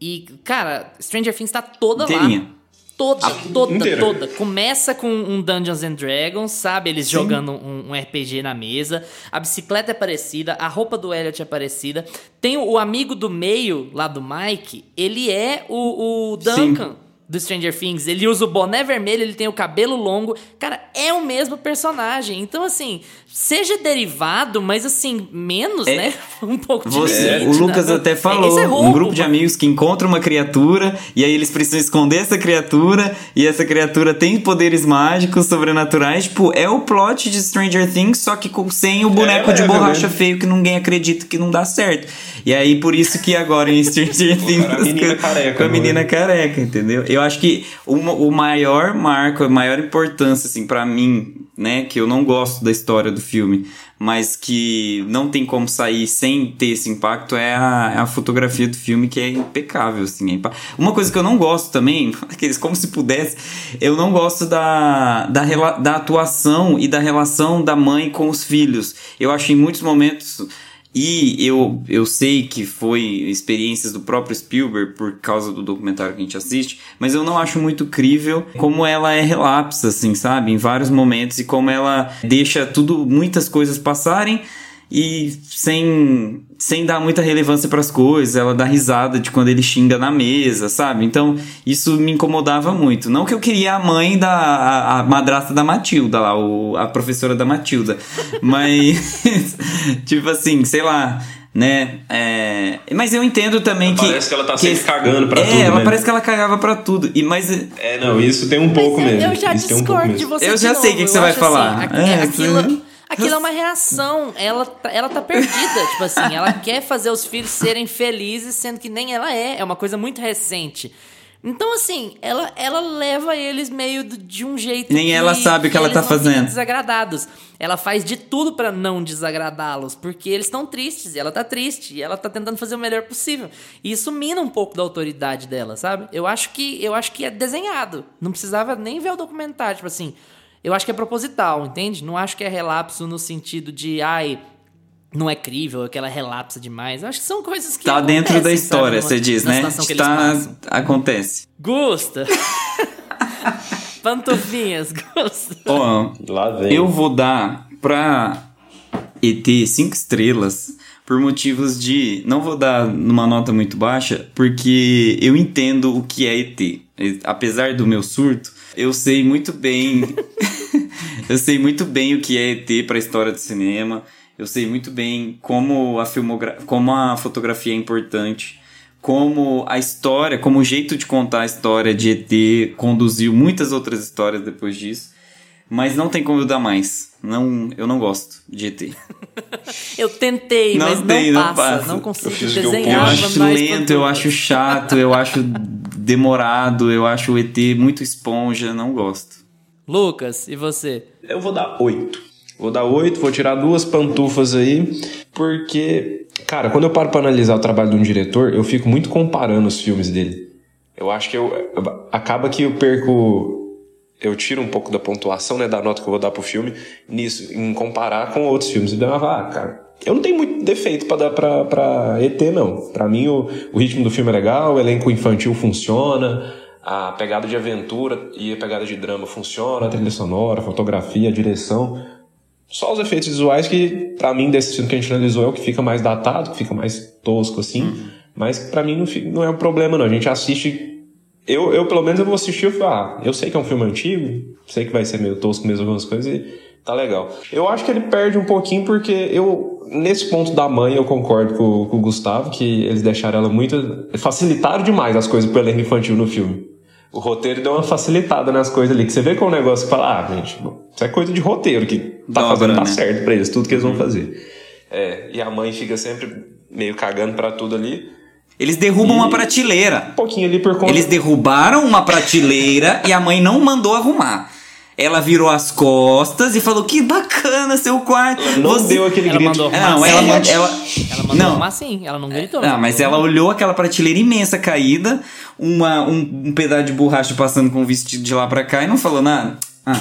e, cara, Stranger Things tá toda Inteirinha. lá. Toda, toda, inteira. toda. Começa com um Dungeons and Dragons, sabe? Eles jogando um, um RPG na mesa. A bicicleta é parecida, a roupa do Elliot é parecida. Tem o, o amigo do meio, lá do Mike, ele é o, o Duncan. Do Stranger Things, ele usa o boné vermelho, ele tem o cabelo longo. Cara, é o mesmo personagem. Então, assim, seja derivado, mas assim, menos, É. né? Um pouco de Você, o Lucas né? até Esse falou, é roubo, um grupo de amigos que encontra uma criatura e aí eles precisam esconder essa criatura e essa criatura tem poderes mágicos, sobrenaturais, tipo, é o plot de Stranger Things, só que com, sem o boneco de é, borracha né? feio que ninguém acredita que não dá certo. E aí por isso que agora em Stranger Things a menina careca, com a não é? menina careca, entendeu? Eu acho que o, o maior marco, a maior importância assim para mim, né, que eu não gosto da história do filme, mas que não tem como sair sem ter esse impacto é a, é a fotografia do filme que é impecável, assim. é impa- Uma coisa que eu não gosto também, aqueles como se pudesse, eu não gosto da, da, da atuação e da relação da mãe com os filhos. Eu acho em muitos momentos e eu, eu sei que foi experiências do próprio Spielberg por causa do documentário que a gente assiste, mas eu não acho muito crível como ela é relapsa, assim, sabe? Em vários momentos e como ela deixa tudo, muitas coisas passarem e sem, sem dar muita relevância para as coisas, ela dá risada de quando ele xinga na mesa, sabe? Então isso me incomodava muito. Não que eu queria a mãe da a, a madrasta da Matilda lá, o, a professora da Matilda, mas tipo assim, sei lá. Né? É, Mas eu entendo também que. Parece que ela tá sempre cagando pra é, tudo, ela né? parece que ela cagava pra tudo. E, mas É, não, isso tem um pouco Mas eu- mesmo. Eu já isso tem um pouco discordo de você. Eu já sei o novo. que que você vai acho falar. Assim, É, aquilo, aquilo é uma reação. Ela, tá- ela tá perdida. tipo assim, ela quer fazer os filhos serem felizes, sendo que nem ela é. É uma coisa muito recente. Então, assim, ela, ela leva eles meio de um jeito. Nem ela sabe o que ela eles tá fazendo. desagradados. Ela faz de tudo pra não desagradá-los, porque eles estão tristes e ela tá triste e ela tá tentando fazer o melhor possível. E isso mina um pouco da autoridade dela, sabe? Eu acho que eu acho que é desenhado. Não precisava nem ver o documentário, tipo assim. Eu acho que é proposital, entende? Não acho que é relapso no sentido de, ai, não é crível, aquela relapsa demais. Eu acho que são coisas que Tá dentro da história, sabe, você diz, na né? que Tá, acontece. Gusta. Pantufinhas, Gusta. Ó, Lá vem. eu vou dar pra ET cinco estrelas por motivos de. Não vou dar numa nota muito baixa, porque eu entendo o que é ET. Apesar do meu surto, eu sei muito bem. eu sei muito bem o que é ET pra história do cinema. Eu sei muito bem como a, filmogra como a fotografia é importante. Como a história, como o jeito de contar a história de ET conduziu muitas outras histórias depois disso. Mas não tem como eu dar mais. Não, eu não gosto de ET. Eu tentei, Não mas tem, não não passa. passa. Não Eu consigo eu Eu desenhar acho mais lento, eu acho chato, eu acho demorado, eu acho o ET muito esponja, não gosto. Lucas, e você? Eu vou dar oito. Vou dar oito, vou tirar duas pantufas aí, porque, cara, quando eu paro pra analisar o trabalho de um diretor, eu fico muito comparando os filmes dele. Eu acho que eu, acaba que eu perco eu tiro um pouco da pontuação, né, da nota que eu vou dar pro filme, nisso, em comparar com outros filmes. E eu ah, cara, eu não tenho muito defeito para dar pra, pra ET, não. Para mim, o, o ritmo do filme é legal, o elenco infantil funciona, a pegada de aventura e a pegada de drama funciona, a trilha sonora, a fotografia, a direção. Só os efeitos visuais que, para mim, desse filme que a gente analisou, é o que fica mais datado, que fica mais tosco, assim. Uhum. Mas para mim não, não é um problema, não. A gente assiste eu, eu pelo menos eu vou assistir e falar, ah, eu sei que é um filme antigo, sei que vai ser meio tosco mesmo algumas coisas e tá legal. Eu acho que ele perde um pouquinho porque eu, nesse ponto da mãe, eu concordo com, com o Gustavo, que eles deixaram ela muito. facilitaram demais as coisas pro elenco infantil no filme. O roteiro deu uma facilitada nas coisas ali, que você vê que é um negócio que fala, ah, gente, isso é coisa de roteiro, que tá Dobra, fazendo, tá né? certo pra eles, tudo que eles vão uhum. fazer. É, e a mãe fica sempre meio cagando para tudo ali. Eles derrubam e... uma prateleira. Um pouquinho ali por conta. Eles derrubaram uma prateleira e a mãe não mandou arrumar. Ela virou as costas e falou: Que bacana seu quarto. Ela não Você... deu aquele ela grito. Mandou não, ela, ela, ela, ela mandou não. arrumar sim, ela não gritou. Não, mas ela olhou aquela prateleira imensa caída, uma, um, um pedaço de borracha passando com o vestido de lá pra cá e não falou nada. Ah.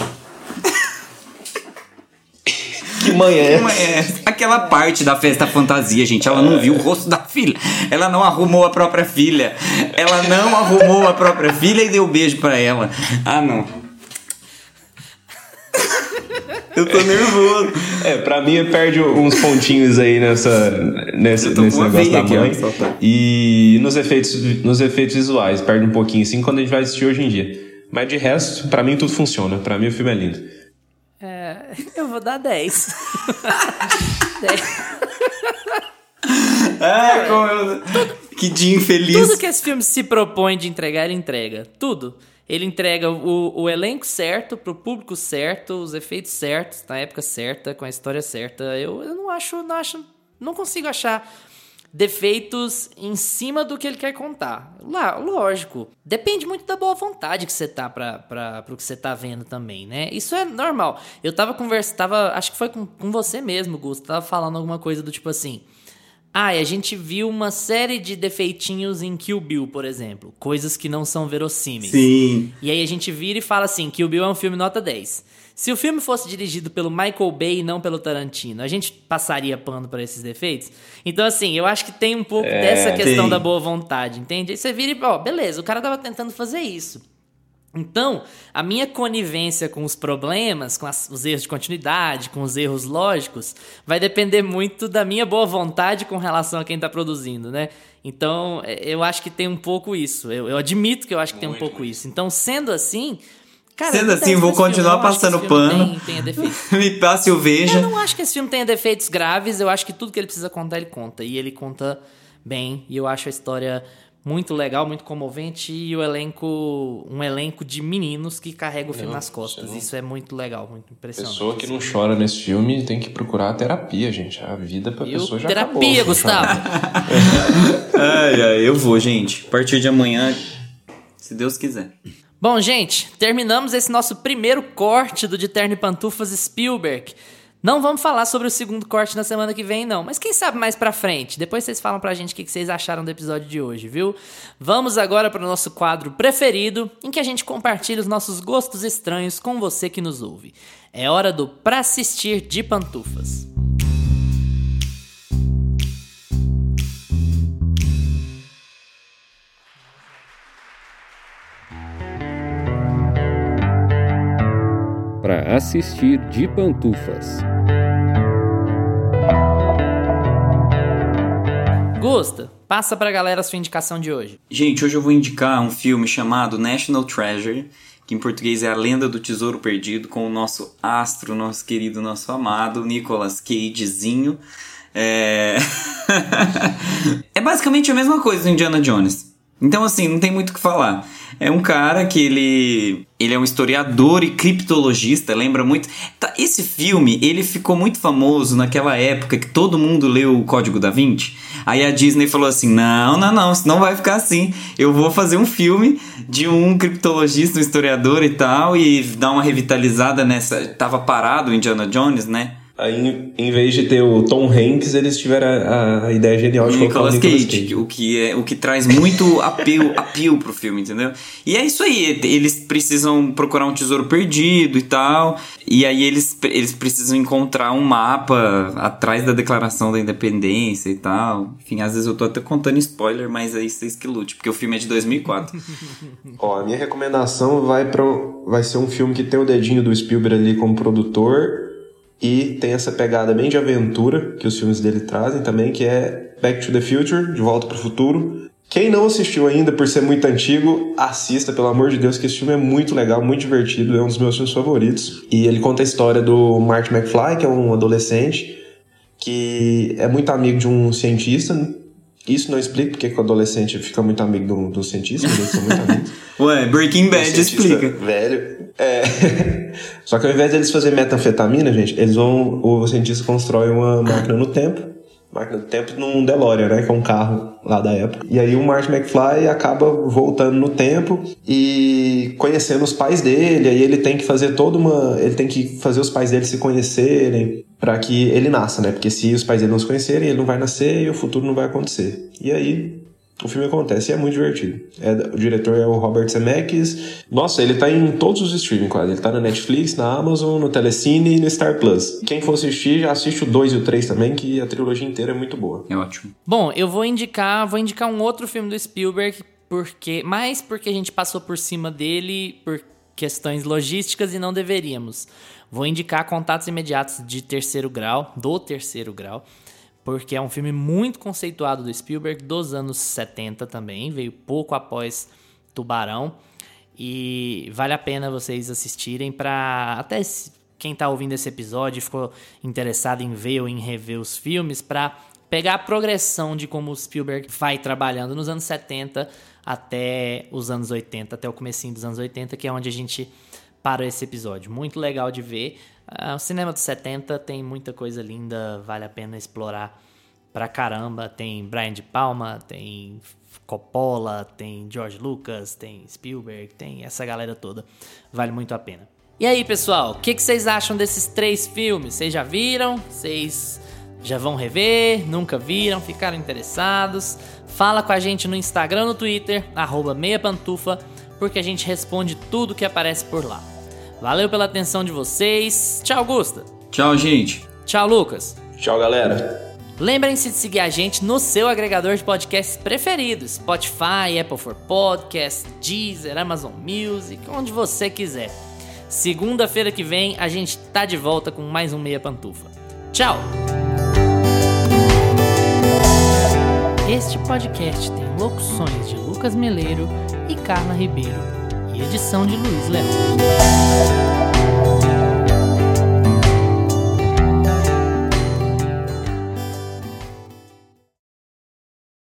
Que mãe é essa? É aquela parte da festa fantasia, gente. Ela não viu o rosto da filha. Ela não arrumou a própria filha. Ela não arrumou a própria filha e deu beijo para ela. Ah, não. Eu tô nervoso. É, pra mim perde uns pontinhos aí nessa, nesse, nesse negócio da mãe. Aqui, e nos efeitos, nos efeitos visuais, perde um pouquinho assim quando a gente vai assistir hoje em dia. Mas de resto, pra mim tudo funciona. Pra mim o filme é lindo. É, eu vou dar 10. 10. É, como eu... que dia infeliz. Tudo que esse filme se propõe de entregar, ele entrega. Tudo. Ele entrega o, o elenco certo, pro público certo, os efeitos certos, na época certa, com a história certa. Eu, eu não acho, não acho, não consigo achar defeitos em cima do que ele quer contar. Lá, lógico, depende muito da boa vontade que você tá para para pro que você tá vendo também, né? Isso é normal. Eu tava conversando, acho que foi com, com você mesmo, Gusto, tava falando alguma coisa do tipo assim, ah, e a gente viu uma série de defeitinhos em Kill Bill, por exemplo. Coisas que não são verossímeis. Sim. E aí a gente vira e fala assim: Kill Bill é um filme nota 10. Se o filme fosse dirigido pelo Michael Bay e não pelo Tarantino, a gente passaria pano para esses defeitos? Então, assim, eu acho que tem um pouco é, dessa questão da boa vontade, entende? Aí você vira e, ó, beleza, o cara tava tentando fazer isso. Então, a minha conivência com os problemas, com as, os erros de continuidade, com os erros lógicos, vai depender muito da minha boa vontade com relação a quem está produzindo, né? Então, é, eu acho que tem um pouco isso. Eu, eu admito que eu acho que muito, tem um pouco isso. Então, sendo assim, Cara, Sendo assim, vou continuar passando pano. Tem, Me passe o veja. Eu não acho que esse filme tenha defeitos graves. Eu acho que tudo que ele precisa contar, ele conta. E ele conta bem. E eu acho a história muito legal, muito comovente e o elenco, um elenco de meninos que carrega o filme não, nas costas. Não... Isso é muito legal, muito impressionante. Pessoa que não chora nesse filme tem que procurar a terapia, gente. A vida pra e pessoa já terapia, acabou. Gustavo. ai, ai, eu vou, gente. A partir de amanhã, se Deus quiser. Bom, gente, terminamos esse nosso primeiro corte do De Terno e Pantufas Spielberg. Não vamos falar sobre o segundo corte na semana que vem, não. Mas quem sabe mais pra frente. Depois vocês falam pra gente o que vocês acharam do episódio de hoje, viu? Vamos agora para o nosso quadro preferido, em que a gente compartilha os nossos gostos estranhos com você que nos ouve. É hora do Pra Assistir de Pantufas. Para assistir de pantufas. Gusta, passa pra galera a sua indicação de hoje. Gente, hoje eu vou indicar um filme chamado National Treasure, que em português é A Lenda do Tesouro Perdido, com o nosso astro, nosso querido, nosso amado Nicolas Cagezinho. É... é basicamente a mesma coisa do Indiana Jones. Então, assim, não tem muito o que falar. É um cara que ele, ele é um historiador e criptologista, lembra muito. Tá, esse filme, ele ficou muito famoso naquela época que todo mundo leu o Código da Vinci. Aí a Disney falou assim: não, não, não, não vai ficar assim. Eu vou fazer um filme de um criptologista, um historiador e tal, e dar uma revitalizada nessa. Tava parado o Indiana Jones, né? Aí, em vez de ter o Tom Hanks, eles tiveram a, a ideia genial de colocar o Nicolas Cage, Cage. o que é o que traz muito apelo, apelo pro filme, entendeu? E é isso aí, eles precisam procurar um tesouro perdido e tal, e aí eles, eles precisam encontrar um mapa atrás da declaração da independência e tal. Enfim, às vezes eu tô até contando spoiler, mas aí vocês que lute, porque o filme é de 2004. Ó, a minha recomendação vai para vai ser um filme que tem o dedinho do Spielberg ali como produtor e tem essa pegada bem de aventura que os filmes dele trazem também, que é Back to the Future, De Volta para o Futuro. Quem não assistiu ainda, por ser muito antigo, assista, pelo amor de Deus, que esse filme é muito legal, muito divertido, é um dos meus filmes favoritos. E ele conta a história do Marty McFly, que é um adolescente que é muito amigo de um cientista. Isso não explica porque que o adolescente fica muito amigo do, do cientista, eles são muito amigos. Ué, Breaking Bad explica. Velho. É. Só que ao invés deles fazerem metanfetamina, gente, eles vão. O cientista constrói uma máquina no tempo. Máquina do tempo num DeLorean, né? Que é um carro lá da época. E aí o Marty McFly acaba voltando no tempo e conhecendo os pais dele. Aí ele tem que fazer toda uma. Ele tem que fazer os pais dele se conhecerem para que ele nasça, né? Porque se os pais dele não se conhecerem, ele não vai nascer e o futuro não vai acontecer. E aí o filme acontece e é muito divertido. É, o diretor é o Robert Zemeckis. Nossa, ele tá em todos os streaming quase. Ele tá na Netflix, na Amazon, no Telecine e no Star Plus. Quem for assistir, já assiste o 2 e o 3 também, que a trilogia inteira é muito boa. É ótimo. Bom, eu vou indicar, vou indicar um outro filme do Spielberg, porque mais porque a gente passou por cima dele por questões logísticas e não deveríamos. Vou indicar Contatos Imediatos de Terceiro Grau, do Terceiro Grau, porque é um filme muito conceituado do Spielberg dos anos 70 também, veio pouco após Tubarão e vale a pena vocês assistirem para até quem tá ouvindo esse episódio ficou interessado em ver ou em rever os filmes para pegar a progressão de como o Spielberg vai trabalhando nos anos 70 até os anos 80, até o comecinho dos anos 80, que é onde a gente parou esse episódio. Muito legal de ver. Ah, o cinema dos 70 tem muita coisa linda, vale a pena explorar pra caramba. Tem Brian de Palma, tem Coppola, tem George Lucas, tem Spielberg, tem essa galera toda. Vale muito a pena. E aí, pessoal, o que, que vocês acham desses três filmes? Vocês já viram? Vocês já vão rever? Nunca viram? Ficaram interessados? Fala com a gente no Instagram, no Twitter, arroba meiapantufa, porque a gente responde tudo que aparece por lá. Valeu pela atenção de vocês. Tchau, Gusta. Tchau, gente. Tchau, Lucas. Tchau, galera. Lembrem-se de seguir a gente no seu agregador de podcasts preferido: Spotify, Apple for Podcasts, Deezer, Amazon Music, onde você quiser. Segunda-feira que vem a gente tá de volta com mais um Meia Pantufa. Tchau! Este podcast tem locuções de Lucas Meleiro e Carla Ribeiro edição de Luiz Leão.